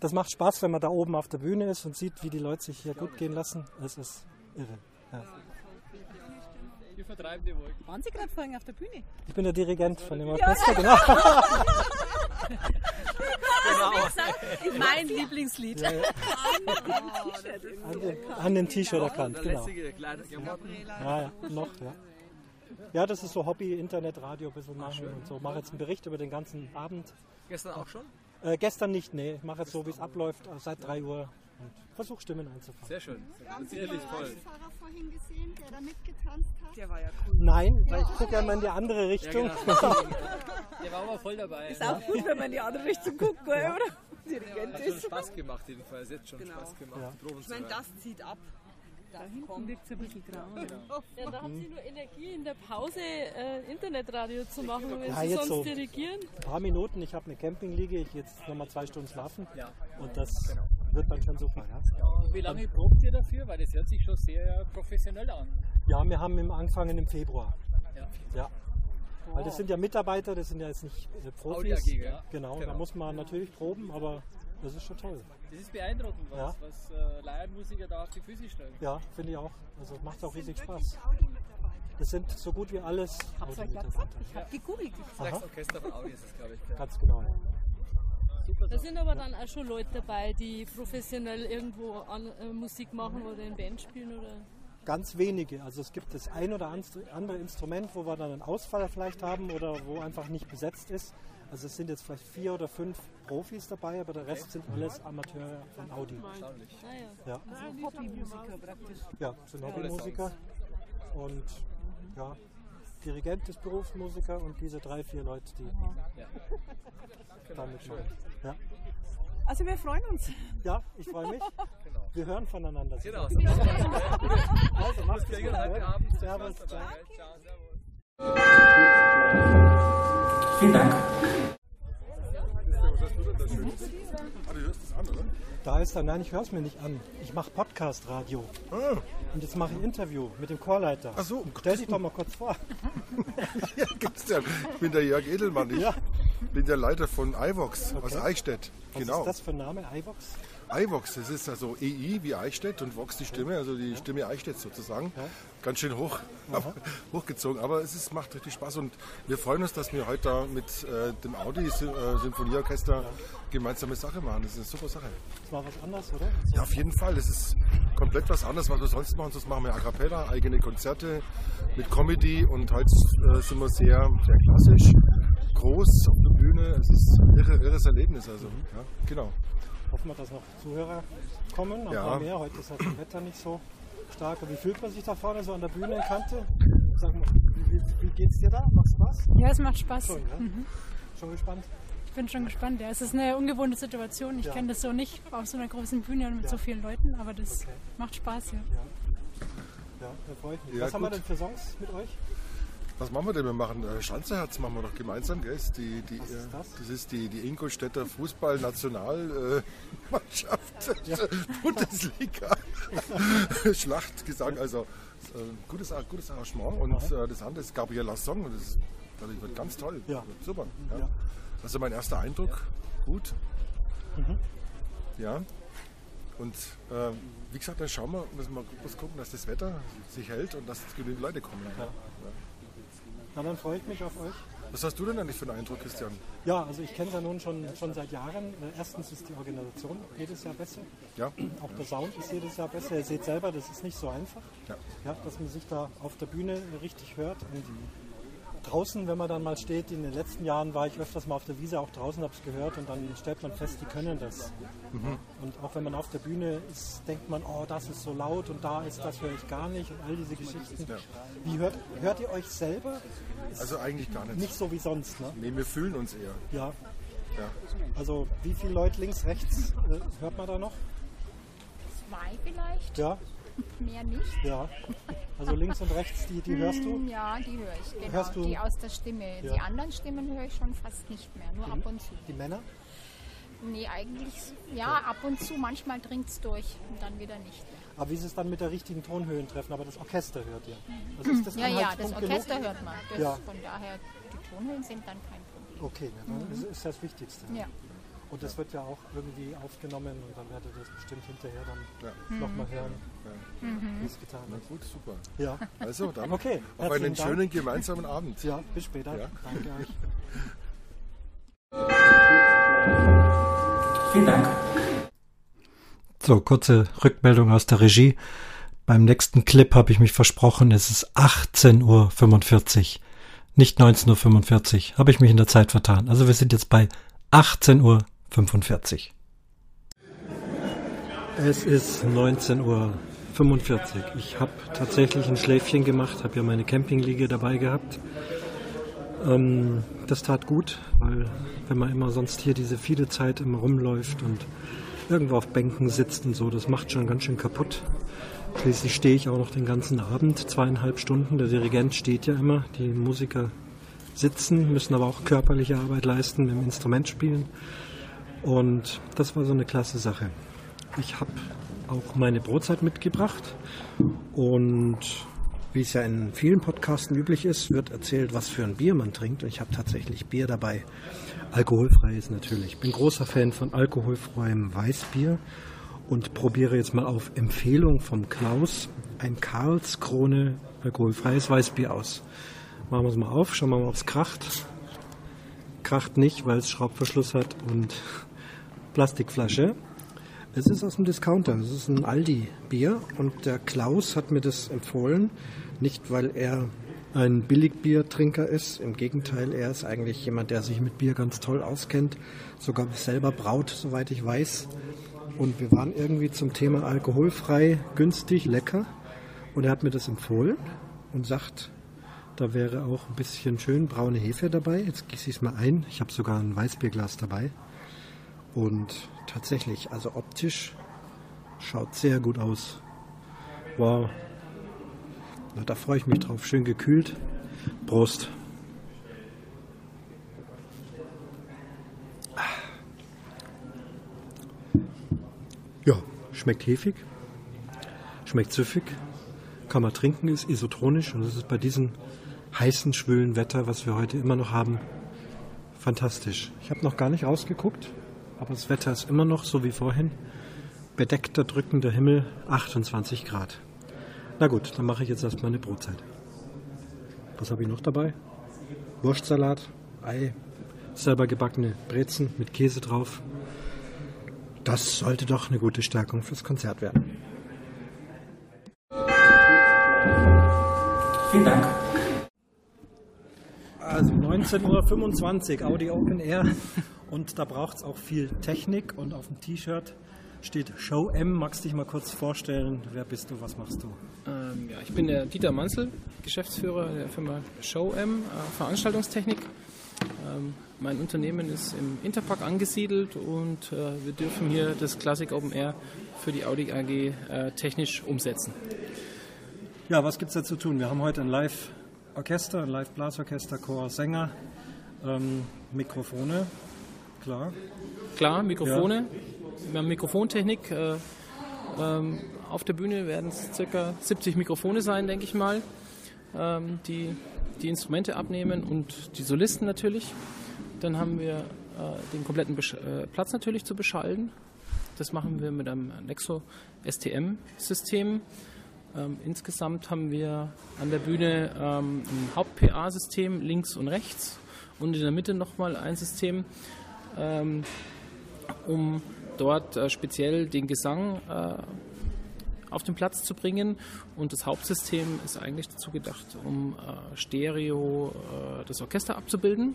Das macht Spaß, wenn man da oben auf der Bühne ist und sieht, wie die Leute sich hier gut gehen lassen. Es ist irre. Ja. Wir vertreiben die Wolken. Waren Sie gerade vorhin auf der Bühne? Ich bin der Dirigent von dem Orchester, genau. Mein Lieblingslied. Ja, ja. An, dem T-Shirt erkannt, genau. Klamotten. Ja, ja, noch, ja. Ja, das ist so Hobby, Internet, Radio ein bisschen machen und so. Mache jetzt einen Bericht über den ganzen Abend. Gestern auch schon? Äh, gestern nicht, nee. Ich mache jetzt so, wie es abläuft, äh, seit 3 Uhr und versuche Stimmen einzufangen. Sehr schön. Haben Sie den. Fahrer vorhin gesehen, der da mitgetanzt hat? Der war ja cool. Nein, weil ich gucke ja immer in die andere Richtung. genau. Der war aber voll dabei. Ist auch gut, wenn man in die andere Richtung guckt, oder? Dirigent Hat schon ist. Spaß gemacht jedenfalls. Jetzt schon Genau. Spaß gemacht. Ja. Ich meine, das zieht ab. Das Hinten kommt. liegt ein bisschen grau. Ja, da haben Sie nur Energie in der Pause äh, Internetradio zu machen, wenn Ja, Sie jetzt sonst so. dirigieren. Ein paar Minuten, ich habe eine Campingliege, ich jetzt nochmal zwei Stunden schlafen. Ja. Und das wird dann schon super. Ja, Wie lange probt ihr dafür? Weil das hört sich schon sehr professionell an. ja wir haben im angefangen im Februar. Ja. Ja. Weil das sind ja Mitarbeiter, das sind ja jetzt nicht äh, Profis. Genau, Genau. da muss man natürlich proben, aber das ist schon toll. Das ist beeindruckend, was, Ja. was äh, Laienmusiker da auf die Füße stellen. Ja, finde ich auch. Also macht auch riesig Spaß. Das sind so gut wie alles. Audi-Mitarbeiter. Ich habe gegoogelt. Aha, Das Orchester von Audi ist das, glaube ich. ganz genau. Ja. Super Da sind aber dann auch schon Leute dabei, die professionell irgendwo an, äh, Musik machen oder in Band spielen oder. Ganz wenige. Also es gibt das ein oder andere Instrument, wo wir dann einen Ausfall vielleicht haben oder wo einfach nicht besetzt ist. Also es sind jetzt vielleicht vier oder fünf Profis dabei, aber der Rest sind alles Amateure von Audi. Erstaunlich. Ja. Ja, Hobbymusiker praktisch. ja sind Hobbymusiker. Und ja, Dirigent ist Berufsmusiker und diese drei, vier Leute, die Ja. damit machen. Ja. Also wir freuen uns. ja, ich freue mich. Wir hören voneinander. Genau. Also macht's gut. Heute ne? Abend. Servus. Ciao. Ciao, servus. Vielen Dank. Da ist er, nein, ich höre es mir nicht an. Ich mache Podcast-Radio. Und jetzt mache ich ein Interview mit dem Chorleiter. Ach so, um Stell dich doch mal kurz vor. Ja, Christian, ich bin der Jörg Edelmann. Ich Ja. bin der Leiter von iVox aus Okay. Eichstätt. Was genau. ist das für ein Name? iVox? iVox, das ist also EI wie Eichstätt und Vox die Stimme, also die Stimme Eichstätt sozusagen. Ganz schön hoch, hochgezogen, aber es ist, macht richtig Spaß und wir freuen uns, dass wir heute da mit äh, dem Audi äh, Symphonieorchester gemeinsame Sache machen. Das ist eine super Sache. Das war was anderes, oder? Ja, auf jeden Fall. Das ist komplett was anderes, was wir sonst machen. Sonst machen wir A Cappella, eigene Konzerte mit Comedy und heute äh, sind wir sehr, sehr klassisch, groß auf der Bühne. Es ist ein irre, irres Erlebnis. Also, ja, genau. Hoffen wir, dass noch Zuhörer kommen. Ja. mehr. Heute ist halt das Wetter nicht so stark. Wie fühlt man sich da vorne so an der Bühne in Kante? Sag mal, wie, wie, geht's dir da? Macht Spaß? Ja, es macht Spaß. Schon, ja? Schon gespannt? Ich bin schon gespannt. Ja, es ist eine ungewohnte Situation. Ich Ja. kenne das so nicht auf so einer großen Bühne und mit Ja. so vielen Leuten, aber das Okay. macht Spaß, ja. Ja, da freue ich mich. Ja, Was haben wir gut. denn für Songs mit euch? Was machen wir denn? Wir machen äh, Schanzeherz machen wir doch gemeinsam, gell? Ist Die, die, Was ist äh, das? das ist die, die Ingolstädter Fußball-Nationalmannschaft Bundesliga. Schlachtgesang, also äh, gutes, gutes Arrangement. Und äh, das andere ist Gabriela Song. Und das, das wird ganz toll. Ja. Super. Ja. Ja. Also mein erster Eindruck, gut. Mhm. Ja. Und äh, wie gesagt, dann schauen wir, müssen wir bloß gucken, dass das Wetter sich hält und dass genügend Leute kommen. Ja. Na, dann freue ich mich auf euch. Was hast du denn eigentlich für einen Eindruck, Christian? Ja, also ich kenne es ja nun schon, schon seit Jahren. Äh, Erstens ist die Organisation jedes Jahr besser. Ja? Auch der Sound ist jedes Jahr besser. Ihr seht selber, das ist nicht so einfach. Ja. Ja, dass man sich da auf der Bühne richtig hört. Und draußen, wenn man dann mal steht, in den letzten Jahren war ich öfters mal auf der Wiese auch draußen, habe es gehört und dann stellt man fest, die können das. Und auch wenn man auf der Bühne ist, denkt man, oh, das ist so laut und da ist das höre ich gar nicht und all diese Geschichten. Ja. Wie hört, hört ihr euch selber? Ist Also eigentlich gar nicht. nicht so wie sonst, ne? Nee, wir fühlen uns eher. Ja. Ja. Also wie viele Leute links, rechts äh, hört man da noch? Zwei vielleicht. Ja. Mehr nicht. Ja. Also links und rechts, die, die hörst du? Mm, Ja, die höre ich, genau. Hörst du- Die aus der Stimme. Ja. Die anderen Stimmen höre ich schon fast nicht mehr, nur ab und zu. Die Männer? Nee, eigentlich, ja, ab und zu. Manchmal dringt es durch und dann wieder nicht mehr. Aber wie ist es dann mit der richtigen Tonhöhen treffen? Aber das Orchester hört ihr. Also ist das ja, ja, das Orchester genug? hört man. Das, Ja. Von daher, die Tonhöhen sind dann kein Problem. Okay, dann Mhm. ist, ist das Wichtigste. Ja. Und das wird ja auch irgendwie aufgenommen und dann werdet ihr das bestimmt hinterher dann Ja. nochmal hören, Mhm. wie es getan Na wird. gut, super. Ja. Also dann Okay, auf einen Dank. schönen gemeinsamen Abend. Ja, bis später. Ja. Danke euch. Vielen Dank. So, kurze Rückmeldung aus der Regie. Beim nächsten Clip habe ich mich versprochen, es ist 18.45 Uhr, nicht 19.45 Uhr. Habe ich mich in der Zeit vertan. Also wir sind jetzt bei 18.45 Uhr. Es ist 19.45 Uhr. Ich habe tatsächlich ein Schläfchen gemacht, habe ja meine Campingliege dabei gehabt. Ähm, das tat gut, weil wenn man immer sonst hier diese viele Zeit immer rumläuft und irgendwo auf Bänken sitzt und so, das macht schon ganz schön kaputt. Schließlich stehe ich auch noch den ganzen Abend, zweieinhalb Stunden. Der Dirigent steht ja immer, die Musiker sitzen, müssen aber auch körperliche Arbeit leisten, im Instrument spielen. Und das war so eine klasse Sache. Ich habe auch meine Brotzeit mitgebracht und wie es ja in vielen Podcasten üblich ist, wird erzählt, was für ein Bier man trinkt. Und ich habe tatsächlich Bier dabei. Alkoholfreies natürlich. Ich bin großer Fan von alkoholfreiem Weißbier und probiere jetzt mal auf Empfehlung vom Klaus ein Karlskrone alkoholfreies Weißbier aus. Machen wir es mal auf, schauen wir mal, ob es kracht. Kracht nicht, weil es Schraubverschluss hat und Plastikflasche. Es ist aus dem Discounter, es ist ein Aldi-Bier und der Klaus hat mir das empfohlen, nicht weil er ein Billigbiertrinker ist, im Gegenteil, er ist eigentlich jemand, der sich mit Bier ganz toll auskennt, sogar selber braut, soweit ich weiß. Und wir waren irgendwie zum Thema alkoholfrei, günstig, lecker und er hat mir das empfohlen und sagt, da wäre auch ein bisschen schön braune Hefe dabei. Jetzt gieße ich es mal ein. Ich habe sogar ein Weißbierglas dabei. Und tatsächlich, also optisch schaut sehr gut aus. Wow. Na, da freue ich mich drauf. Schön gekühlt. Prost. Ja, schmeckt hefig. Schmeckt süffig. Kann man trinken, ist isotronisch. Und das ist bei diesem heißen, schwülen Wetter, was wir heute immer noch haben, fantastisch. Ich habe noch gar nicht rausgeguckt. Aber das Wetter ist immer noch so wie vorhin. Bedeckter, drückender Himmel, 28 Grad. Na gut, dann mache ich jetzt erstmal eine Brotzeit. Was habe ich noch dabei? Wurstsalat, Ei, selber gebackene Brezen mit Käse drauf. Das sollte doch eine gute Stärkung fürs Konzert werden. Vielen Dank. Also 19.25 Uhr, Audi Open Air. Und da braucht es auch viel Technik. Und auf dem T-Shirt steht Show M. Magst du dich mal kurz vorstellen? Wer bist du? Was machst du? Ähm, ja, ich bin der Dieter Manzel, Geschäftsführer der Firma Show M, äh, Veranstaltungstechnik. Ähm, mein Unternehmen ist im Interpark angesiedelt und äh, wir dürfen hier das Classic Open Air für die Audi AG äh, technisch umsetzen. Ja, was gibt es da zu tun? Wir haben heute ein Live-Orchester, ein Live-Blasorchester, Chor, Sänger, ähm, Mikrofone, klar. Klar, Mikrofone. Wir haben Mikrofontechnik. Äh, ähm, auf der Bühne werden es ca. 70 Mikrofone sein, denke ich mal, ähm, die die Instrumente abnehmen und die Solisten natürlich. Dann haben wir äh, den kompletten Besch äh, Platz natürlich zu beschallen. Das machen wir mit einem Nexo STM-System. Ähm, insgesamt haben wir an der Bühne ähm, ein Haupt-PA-System links und rechts und in der Mitte nochmal ein System, ähm, um dort äh, speziell den Gesang äh, auf den Platz zu bringen. Und das Hauptsystem ist eigentlich dazu gedacht, um äh, Stereo äh, das Orchester abzubilden.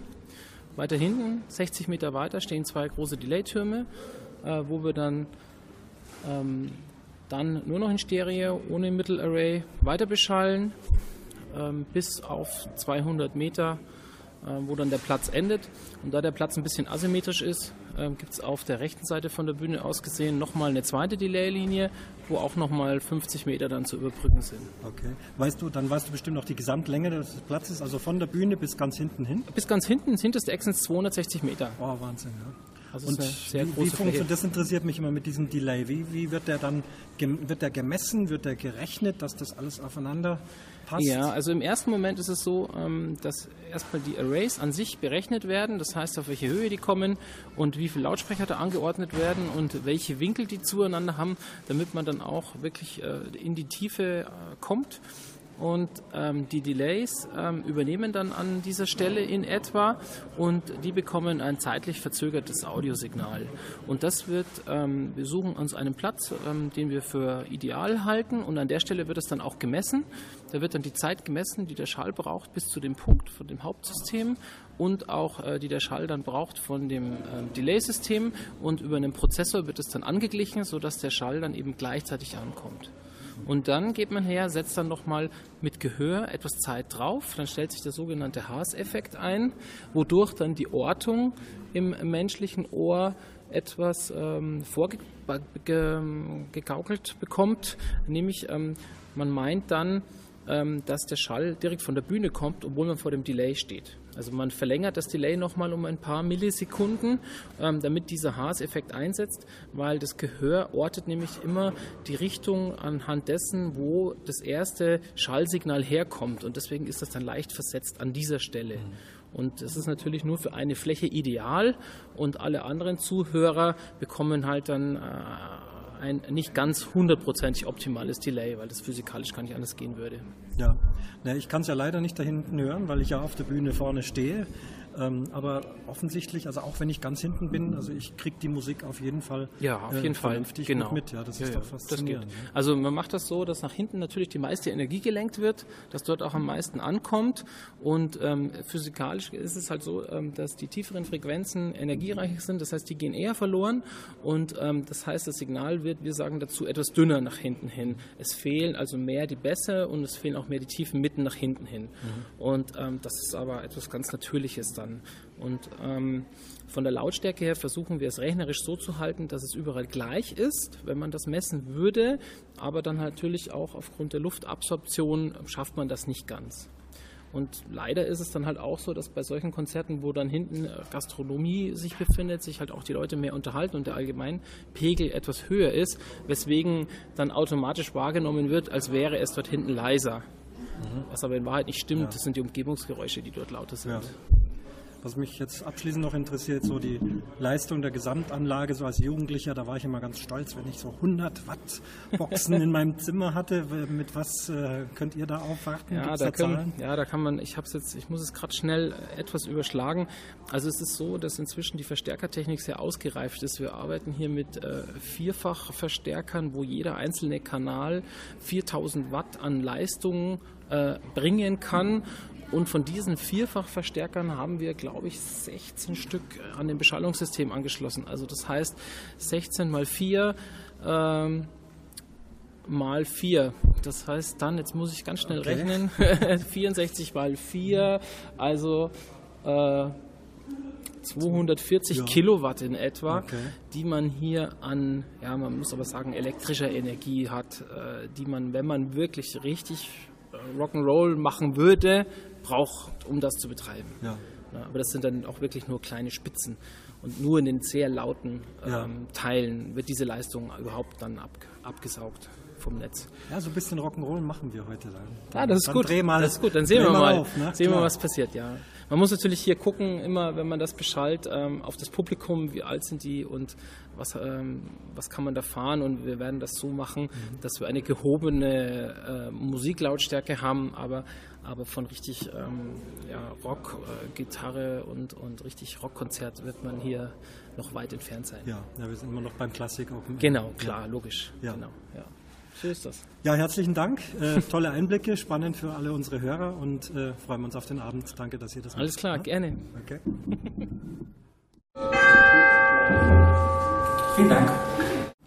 Weiter hinten, 60 Meter weiter, stehen zwei große Delay-Türme, äh, wo wir dann, ähm, dann nur noch in Stereo ohne Mittelarray weiter beschallen. Ähm, bis auf 200 Meter wo dann der Platz endet. Und da der Platz ein bisschen asymmetrisch ist, äh, gibt es auf der rechten Seite von der Bühne aus gesehen nochmal eine zweite Delay-Linie, wo auch nochmal 50 Meter dann zu überbrücken sind. Okay. Weißt du, dann weißt du bestimmt noch die Gesamtlänge des Platzes, also von der Bühne bis ganz hinten hin? Bis ganz hinten, das hinterste Eck sind 260 Meter. Oh, Wahnsinn, ja. Also und sehr wie, große wie funktioniert, das interessiert mich immer mit diesem Delay. Wie, wie wird der dann, wird der gemessen, wird der gerechnet, dass das alles aufeinander passt? Ja, also im ersten Moment ist es so, ähm, dass erstmal die Arrays an sich berechnet werden, das heißt, auf welche Höhe die kommen und wie viele Lautsprecher da angeordnet werden und welche Winkel die zueinander haben, damit man dann auch wirklich äh, in die Tiefe äh, kommt. Und ähm, die Delays ähm, übernehmen dann an dieser Stelle in etwa und die bekommen ein zeitlich verzögertes Audiosignal. Und das wird, ähm, wir suchen uns einen Platz, ähm, den wir für ideal halten und an der Stelle wird es dann auch gemessen. Da wird dann die Zeit gemessen, die der Schall braucht bis zu dem Punkt von dem Hauptsystem und auch äh, die der Schall dann braucht von dem ähm, Delay-System und über einen Prozessor wird es dann angeglichen, sodass der Schall dann eben gleichzeitig ankommt. Und dann geht man her, setzt dann nochmal mit Gehör etwas Zeit drauf. Dann stellt sich der sogenannte Haas-Effekt ein, wodurch dann die Ortung im menschlichen Ohr etwas ähm, vorgegaukelt bekommt. Nämlich ähm, man meint dann, ähm, dass der Schall direkt von der Bühne kommt, obwohl man vor dem Delay steht. Also man verlängert das Delay nochmal um ein paar Millisekunden, ähm, damit dieser Haas-Effekt einsetzt, weil das Gehör ortet nämlich immer die Richtung anhand dessen, wo das erste Schallsignal herkommt. Und deswegen ist das dann leicht versetzt an dieser Stelle. Und das ist natürlich nur für eine Fläche ideal und alle anderen Zuhörer bekommen halt dann äh, ein nicht ganz hundertprozentig optimales Delay, weil das physikalisch gar nicht anders gehen würde. Ja, ich kann es ja leider nicht da hinten hören, weil ich ja auf der Bühne vorne stehe. Ähm, aber offensichtlich, also auch wenn ich ganz hinten bin, also ich kriege die Musik auf jeden Fall Ja, auf äh, jeden Fall. vernünftig Genau. mit. Ja, das Ja, ist ja, doch faszinierend. Das ne? geht. Also man macht das so, dass nach hinten natürlich die meiste Energie gelenkt wird, dass dort auch am meisten ankommt. Und ähm, physikalisch ist es halt so, ähm, dass die tieferen Frequenzen energiereicher sind. Das heißt, die gehen eher verloren. Und ähm, das heißt, das Signal wird, wir sagen dazu, etwas dünner nach hinten hin. Es fehlen also mehr die Bässe und es fehlen auch mehr die tiefen Mitten nach hinten hin. Mhm. Und ähm, das ist aber etwas ganz Natürliches dann. Und ähm, von der Lautstärke her versuchen wir es rechnerisch so zu halten, dass es überall gleich ist, wenn man das messen würde. Aber dann natürlich auch aufgrund der Luftabsorption schafft man das nicht ganz. Und leider ist es dann halt auch so, dass bei solchen Konzerten, wo dann hinten äh, Gastronomie sich befindet, sich halt auch die Leute mehr unterhalten und der Allgemeinpegel etwas höher ist, weswegen dann automatisch wahrgenommen wird, als wäre es dort hinten leiser. Was aber in Wahrheit nicht stimmt, Ja. das sind die Umgebungsgeräusche, die dort lauter sind. Ja. Was mich jetzt abschließend noch interessiert, so die Leistung der Gesamtanlage, so als Jugendlicher, da war ich immer ganz stolz, wenn ich so 100 Watt Boxen in meinem Zimmer hatte. Mit was äh, könnt ihr da aufwarten? Ja, da da können, ja, da kann man, ich hab's jetzt, ich muss es gerade schnell etwas überschlagen. Also es ist so, dass inzwischen die Verstärkertechnik sehr ausgereift ist. Wir arbeiten hier mit äh, Vierfachverstärkern, wo jeder einzelne Kanal 4000 Watt an Leistung äh, bringen kann. Und von diesen Vierfachverstärkern haben wir, glaube ich, 16 Stück an dem Beschallungssystem angeschlossen. Also das heißt 16 mal 4 ähm, mal 4. Das heißt dann, jetzt muss ich ganz schnell Okay. rechnen, 64 mal 4, also äh, 240 Ja. Kilowatt in etwa, Okay. die man hier an, ja, man muss aber sagen, elektrischer Energie hat, äh, die man, wenn man wirklich richtig äh, Rock'n'Roll machen würde, braucht, um das zu betreiben. Ja. Ja, aber das sind dann auch wirklich nur kleine Spitzen. Und nur in den sehr lauten ähm, Ja. Teilen wird diese Leistung überhaupt dann ab, abgesaugt vom Netz. Ja, so ein bisschen Rock'n'Roll machen wir heute dann. Ah, das ist dann gut. Dreh mal, das ist gut. Dann sehen wir mal, auf, ne? sehen wir, was passiert. Ja, man muss natürlich hier gucken, immer, wenn man das beschallt, ähm, auf das Publikum, wie alt sind die und was, ähm, was kann man da fahren. Und wir werden das so machen, Mhm. dass wir eine gehobene äh, Musiklautstärke haben, aber aber von richtig ähm, ja, Rock, äh, Gitarre und, und richtig Rockkonzert wird man hier noch weit entfernt sein. Ja, ja, wir sind immer noch beim Klassik. Air. Genau, klar, logisch. Ja. Genau, ja. So ist das. Ja, herzlichen Dank. Äh, tolle Einblicke, spannend für alle unsere Hörer und äh, freuen wir uns auf den Abend. Danke, dass ihr das Alles macht. klar, Ja? gerne. Okay. Vielen Dank.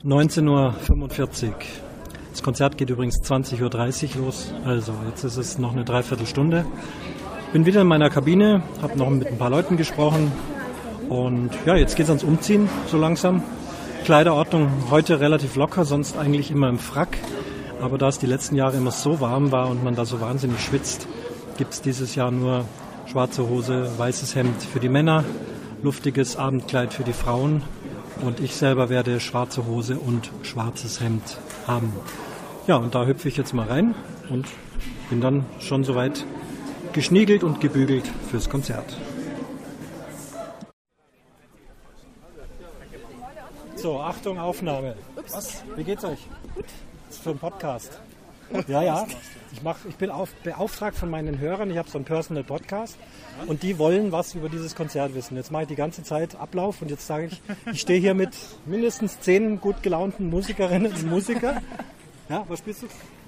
19.45 Uhr. Das Konzert geht übrigens 20.30 Uhr los. Also, jetzt ist es noch eine Dreiviertelstunde. Bin wieder in meiner Kabine, habe noch mit ein paar Leuten gesprochen und ja, jetzt geht's ans Umziehen so langsam. Kleiderordnung heute relativ locker, sonst eigentlich immer im Frack. Aber da es die letzten Jahre immer so warm war und man da so wahnsinnig schwitzt, gibt's dieses Jahr nur schwarze Hose, weißes Hemd für die Männer, luftiges Abendkleid für die Frauen und ich selber werde schwarze Hose und schwarzes Hemd haben. Ja, und da hüpfe ich jetzt mal rein und bin dann schon soweit geschniegelt und gebügelt fürs Konzert. So, Achtung, Aufnahme. Was? Wie geht's euch? Gut. Das ist für einen Podcast. Ja, ja. Ich, mach, ich bin auf, beauftragt von meinen Hörern. Ich habe so einen Personal Podcast und die wollen was über dieses Konzert wissen. Jetzt mache ich die ganze Zeit Ablauf und jetzt sage ich, ich stehe hier mit mindestens zehn gut gelaunten Musikerinnen und Musikern. Ja, was spielst du?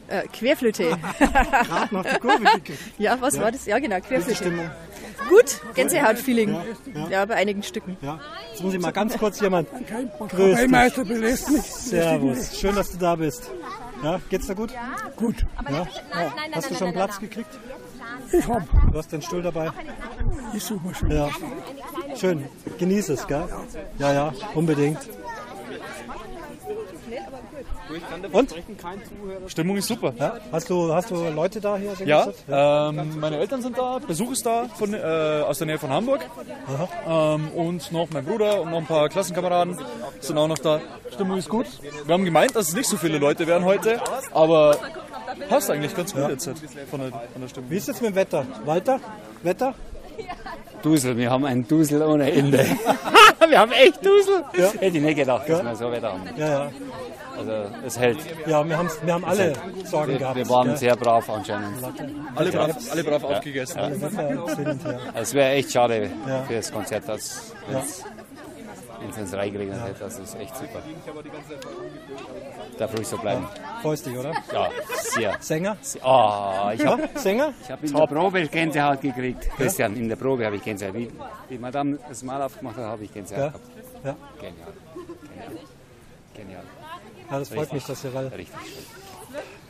Äh, Querflöte. Gerade noch die Kurve gekriegt. Ja, was Ja. war das? Ja, genau, Querflöte. Stimmung? Gut, Gänsehaut-Feeling. Ja, Ja, ja. bei einigen Stücken. Ja. Jetzt muss ich mal ganz kurz jemand. Grüß Kapellmeister dich. belässt mich. Servus. Schön, dass du da bist. Ja, geht's dir gut? Gut. Ja? Hast du schon Platz gekriegt? Ich hab. Du hast den Stuhl dabei? Ist super schön. Ja. Schön. Genieß es, gell? Ja, ja, unbedingt. Und? Stimmung ist super. Ja? Hast, du, hast du Leute da hier? Ja, ähm, meine Eltern sind da, Besuch ist da von, äh, aus der Nähe von Hamburg. Ähm, und noch mein Bruder und noch ein paar Klassenkameraden sind auch noch da. Stimmung ist gut. Wir haben gemeint, dass es nicht so viele Leute werden heute, aber passt eigentlich ganz gut Ja. jetzt halt von der, von der Stimmung. Wie ist es mit dem Wetter? Walter? Wetter? Dusel, wir haben einen Dusel ohne Ende. wir haben echt Dusel. Ja. Hätte ich nicht gedacht, dass wir so Wetter haben. Ja, ja. Also es hält. Ja, wir, haben's, wir haben alle. Sorgen wir, gehabt. Wir waren gell? sehr brav anscheinend. Alle brav, alle brav Ja. aufgegessen. Ja. Also Es wäre echt schade Ja. für das Konzert, dass Ja. wenn es ins reingeregnet hätte. Das ist echt super. Darf ruhig so bleiben. Freust dich, oder? Ja, sehr. Sänger? Oh, ich habe Ja, Sänger? ich hab in der Probe Gänsehaut gekriegt. Christian, in der Probe habe ich Gänsehaut. Wie die Madame das Mal aufgemacht hat, habe ich Gänsehaut Ja. gehabt. Ja. Genial. Genial. Genial. Ja, das freut mich, dass ihr weil Richtig schön.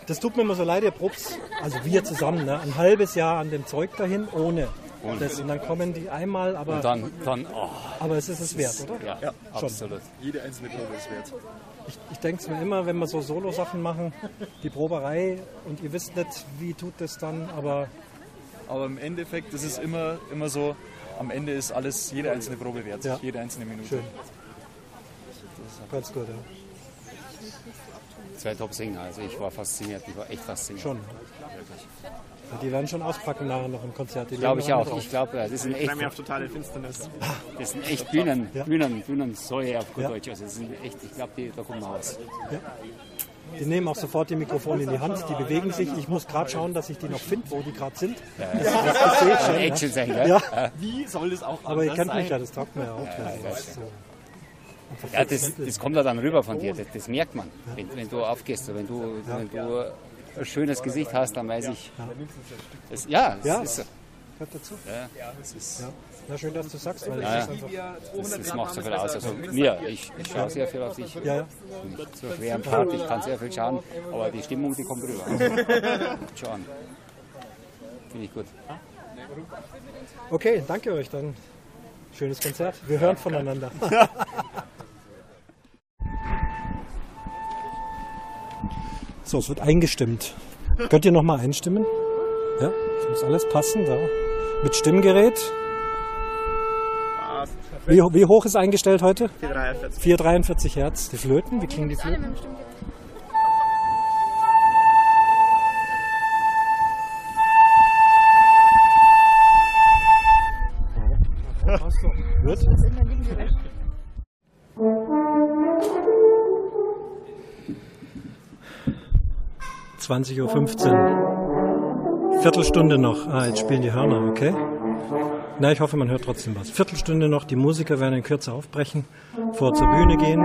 Das tut mir immer so leid, ihr probt, also wir zusammen, ne, ein halbes Jahr an dem Zeug dahin, ohne. Ohne. Das, und dann kommen die einmal, aber, Und dann, dann oh, aber es ist es wert, oder? Ja, Schon. absolut. Jede einzelne Probe ist wert. Ich, ich denke es mir immer, wenn wir so Solo-Sachen machen, die Proberei und ihr wisst nicht, wie tut das dann, aber Aber im Endeffekt ist es immer, immer so, am Ende ist alles, jede einzelne Probe wert. Ja. Jede einzelne Minute. schön. Ganz gut, ja. Zwei Top-Singer, also ich war fasziniert, ich war echt fasziniert. Schon. Ja, die werden schon auspacken nachher noch im Konzert. Die Glaube ich auch. drauf. Ich glaube, das sind echt, auf totale Finsternis. das sind echt Bühnen, Ja. Bühnen, Bühnensäue auf gut Ja. Deutsch. Also das sind echt, ich glaube, die, da kommen wir raus. Die nehmen auch sofort die Mikrofone in die Hand, die bewegen sich. Ich muss gerade schauen, dass ich die noch finde, wo die gerade sind. Das, das, das sehe ich schon. Action sein, ja. Ja. Wie soll das auch Aber ihr anders kennt sein? mich ja, das taugt mir ja auch. Ja, das das, kommt ja dann rüber von dir, das, das merkt man, wenn, wenn du aufgehst, wenn du, wenn du ein schönes Gesicht hast, dann weiß ich, das, ja, das Ja, ist so. gehört dazu. Ja, das ist, Ja. Na, schön, dass du sagst, weil Ja, das ja. ist einfach. das, das macht so viel aus. Also mir, ich, ich schaue sehr viel auf dich. Ja, ja. Nicht so schwer am Part, ich kann sehr viel schauen, aber die Stimmung, die kommt rüber. Schauen. Finde ich gut. Okay, danke euch dann. Schönes Konzert. Wir hören voneinander. so, es wird eingestimmt. Könnt ihr nochmal einstimmen? Ja, das muss alles passen. Da. Mit Stimmgerät. Wie, wie hoch ist eingestellt heute? 443. 443 Hertz. Die Flöten, wie klingen die Flöten? 20.15 Uhr. Viertelstunde noch. Ah, jetzt spielen die Hörner, okay? Na, ich hoffe, man hört trotzdem was. Viertelstunde noch. Die Musiker werden in Kürze aufbrechen, vor zur Bühne gehen.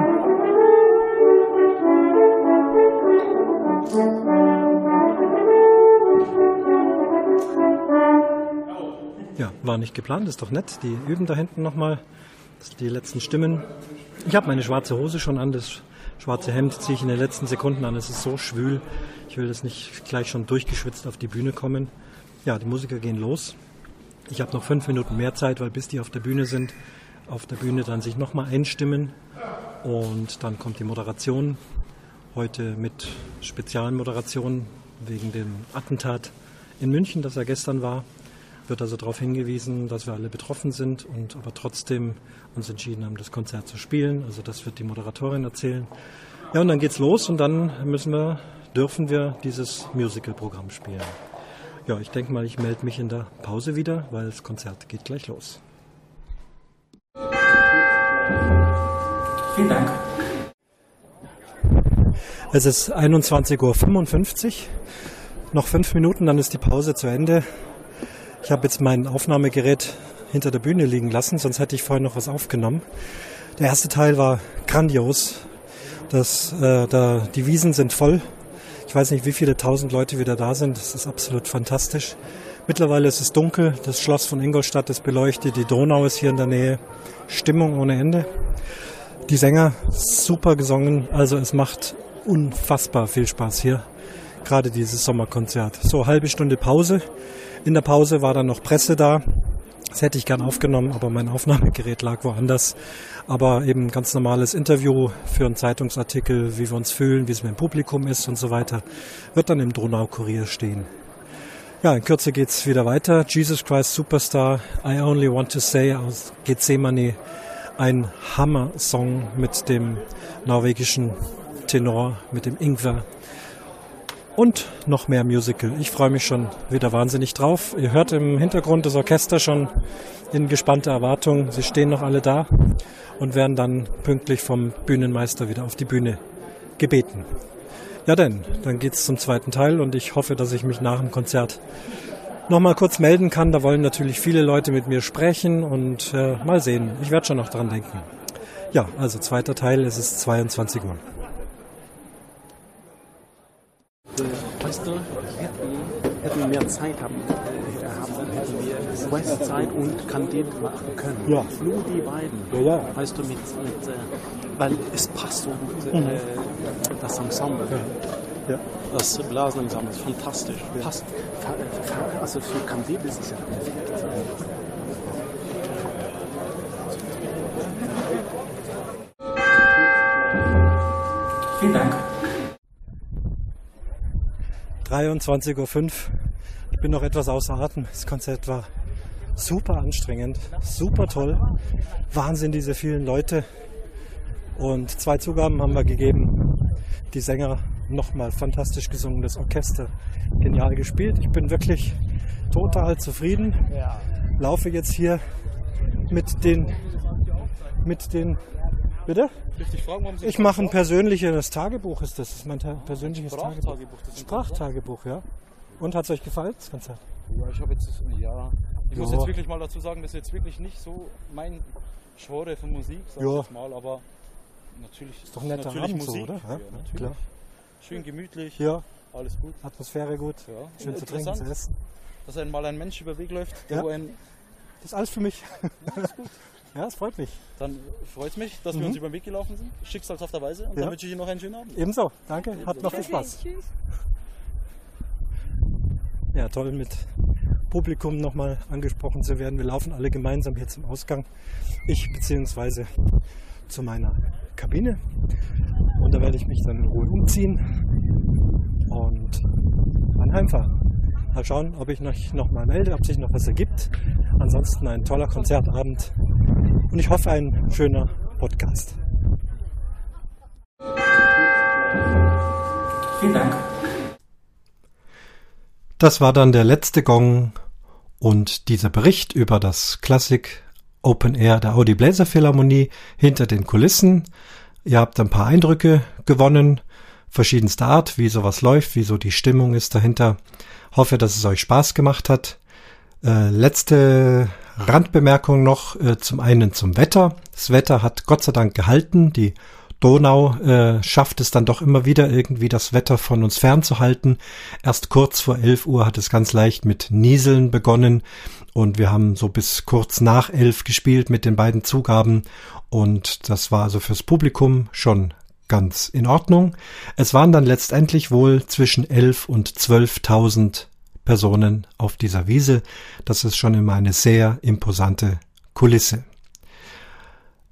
Ja, war nicht geplant, ist doch nett. Die üben da hinten nochmal. Das sind die letzten Stimmen. Ich habe meine schwarze Hose schon an, das schwarze Hemd ziehe ich in den letzten Sekunden an. Es ist so schwül. Ich will das nicht gleich schon durchgeschwitzt auf die Bühne kommen. Ja, die Musiker gehen los. Ich habe noch fünf Minuten mehr Zeit, weil bis die auf der Bühne sind, auf der Bühne dann sich nochmal einstimmen und dann kommt die Moderation. Heute mit Spezialmoderation wegen dem Attentat in München, das ja gestern war. Wird also darauf hingewiesen, dass wir alle betroffen sind und aber trotzdem uns entschieden haben, das Konzert zu spielen. Also das wird die Moderatorin erzählen. Ja, und dann geht's los und dann müssen wir, dürfen wir dieses Musical-Programm spielen. Ja, ich denke mal, ich melde mich in der Pause wieder, weil das Konzert geht gleich los. Vielen Dank. Es ist 21.55 Uhr. Noch fünf Minuten, dann ist die Pause zu Ende. Ich habe jetzt mein Aufnahmegerät hinter der Bühne liegen lassen, sonst hätte ich vorhin noch was aufgenommen. Der erste Teil war grandios. Das, äh, da, die Wiesen sind voll. Ich weiß nicht, wie viele tausend Leute wieder da sind. Das ist absolut fantastisch. Mittlerweile ist es dunkel. Das Schloss von Ingolstadt ist beleuchtet. Die Donau ist hier in der Nähe. Stimmung ohne Ende. Die Sänger super gesungen. Also es macht unfassbar viel Spaß hier. Gerade dieses Sommerkonzert. So, halbe Stunde Pause. In der Pause war dann noch Presse da. Das hätte ich gern aufgenommen, aber mein Aufnahmegerät lag woanders. Aber eben ganz normales Interview für einen Zeitungsartikel, wie wir uns fühlen, wie es mit dem Publikum ist und so weiter, wird dann im Donau-Kurier stehen. Ja, in Kürze geht's wieder weiter. Jesus Christ Superstar, I Only Want to Say aus Gethsemane. Ein Hammer-Song mit dem norwegischen Tenor, mit dem Ingwer und noch mehr Musical. Ich freue mich schon wieder wahnsinnig drauf. Ihr hört im Hintergrund das Orchester schon in gespannter Erwartung. Sie stehen noch alle da und werden dann pünktlich vom Bühnenmeister wieder auf die Bühne gebeten. Ja denn, dann geht's zum zweiten Teil und ich hoffe, dass ich mich nach dem Konzert nochmal kurz melden kann. Da wollen natürlich viele Leute mit mir sprechen und äh, mal sehen. Ich werde schon noch dran denken. Ja, also zweiter Teil, es ist 22 Uhr. Weißt du, hätten, hätten wir mehr Zeit haben, äh, haben hätten wir Westzeit und Candid machen können. Ja. Nur die beiden. Ja, ja. Weißt du, mit, mit äh, weil es passt so gut, Mhm. äh, das Ensemble. Ja. Das Blasenensemble ist fantastisch. Passt. Für- für- Also für Candid ist es ja perfekt. 23.05 Uhr. Ich bin noch etwas außer Atem. Das Konzert war super anstrengend, super toll. Wahnsinn, diese vielen Leute. Und zwei Zugaben haben wir gegeben. Die Sänger nochmal fantastisch gesungen, das Orchester genial gespielt. Ich bin wirklich total zufrieden. Laufe jetzt hier mit den, mit den, bitte? Fragen, Ich mache ein persönliches Tagebuch, ist das. Das ist mein ta persönliches Tagebuch. Sprachtagebuch, das ist Sprachtagebuch, ja. Und hat es euch gefallen, das Konzert? Ja, ich habe jetzt, ja. Ich muss Ja. jetzt wirklich mal dazu sagen, das ist jetzt wirklich nicht so mein Genre von Musik, sag ich Ja. jetzt mal, aber natürlich Ist doch ein netter natürlich Abend so, Musik. oder? Ja, Ja, natürlich. klar. Schön gemütlich. Ja. Alles gut. Atmosphäre gut. Ja. Schön zu trinken, zu essen. Dass ein mal ein Mensch über Weg läuft, der Ja. wo ein Das ist alles für mich. alles gut. Ja, es freut mich. Dann freut es mich, dass Mhm. wir uns über den Weg gelaufen sind. Schicksalshafterweise. Und Ja. dann wünsche ich Ihnen noch einen schönen Abend. Ebenso. Danke. Hat noch viel Spaß. Ja, toll mit Publikum nochmal angesprochen zu werden. Wir laufen alle gemeinsam hier zum Ausgang. Ich beziehungsweise zu meiner Kabine. Und da werde ich mich dann in Ruhe umziehen und dann heimfahren. Mal schauen, ob ich mich noch mal melde, ob sich noch was ergibt. Ansonsten ein toller Konzertabend und ich hoffe ein schöner Podcast. Vielen Dank. Das war dann der letzte Gong und dieser Bericht über das Klassik Open Air der Audi Bläser Philharmonie hinter den Kulissen. Ihr habt ein paar Eindrücke gewonnen, verschiedenster Art, wie sowas läuft, wie so die Stimmung ist dahinter. Hoffe, dass es euch Spaß gemacht hat. Äh, letzte Randbemerkung noch äh, zum einen zum Wetter. Das Wetter hat Gott sei Dank gehalten. Die Donau äh, schafft es dann doch immer wieder irgendwie das Wetter von uns fernzuhalten. Erst kurz vor 11 Uhr hat es ganz leicht mit Nieseln begonnen und wir haben so bis kurz nach 11 gespielt mit den beiden Zugaben und das war also fürs Publikum schon ganz in Ordnung. Es waren dann letztendlich wohl zwischen 11 und 12.000 Personen auf dieser Wiese. Das ist schon immer eine sehr imposante Kulisse.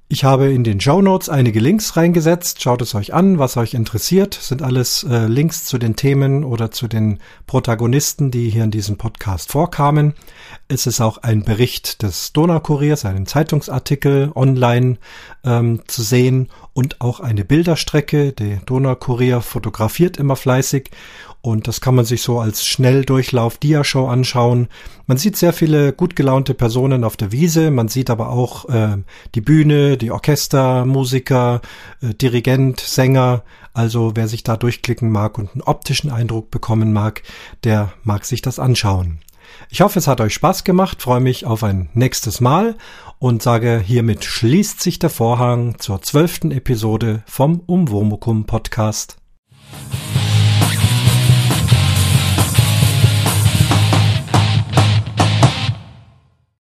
Ich habe in den Show Notes einige Links reingesetzt. Schaut es euch an, was euch interessiert. Sind alles äh, Links zu den Themen oder zu den Protagonisten, die hier in diesem Podcast vorkamen. Es ist auch ein Bericht des Donaukuriers, einen Zeitungsartikel online ähm, zu sehen und auch eine Bilderstrecke. Der Donaukurier fotografiert immer fleißig und das kann man sich so als Schnelldurchlauf-Diashow anschauen. Man sieht sehr viele gut gelaunte Personen auf der Wiese. Man sieht aber auch äh, die Bühne, die Orchester, Musiker, äh, Dirigent, Sänger. Also wer sich da durchklicken mag und einen optischen Eindruck bekommen mag, der mag sich das anschauen. Ich hoffe, es hat euch Spaß gemacht, freue mich auf ein nächstes Mal und sage, hiermit schließt sich der Vorhang zur zwölften Episode vom Umwomukum Podcast.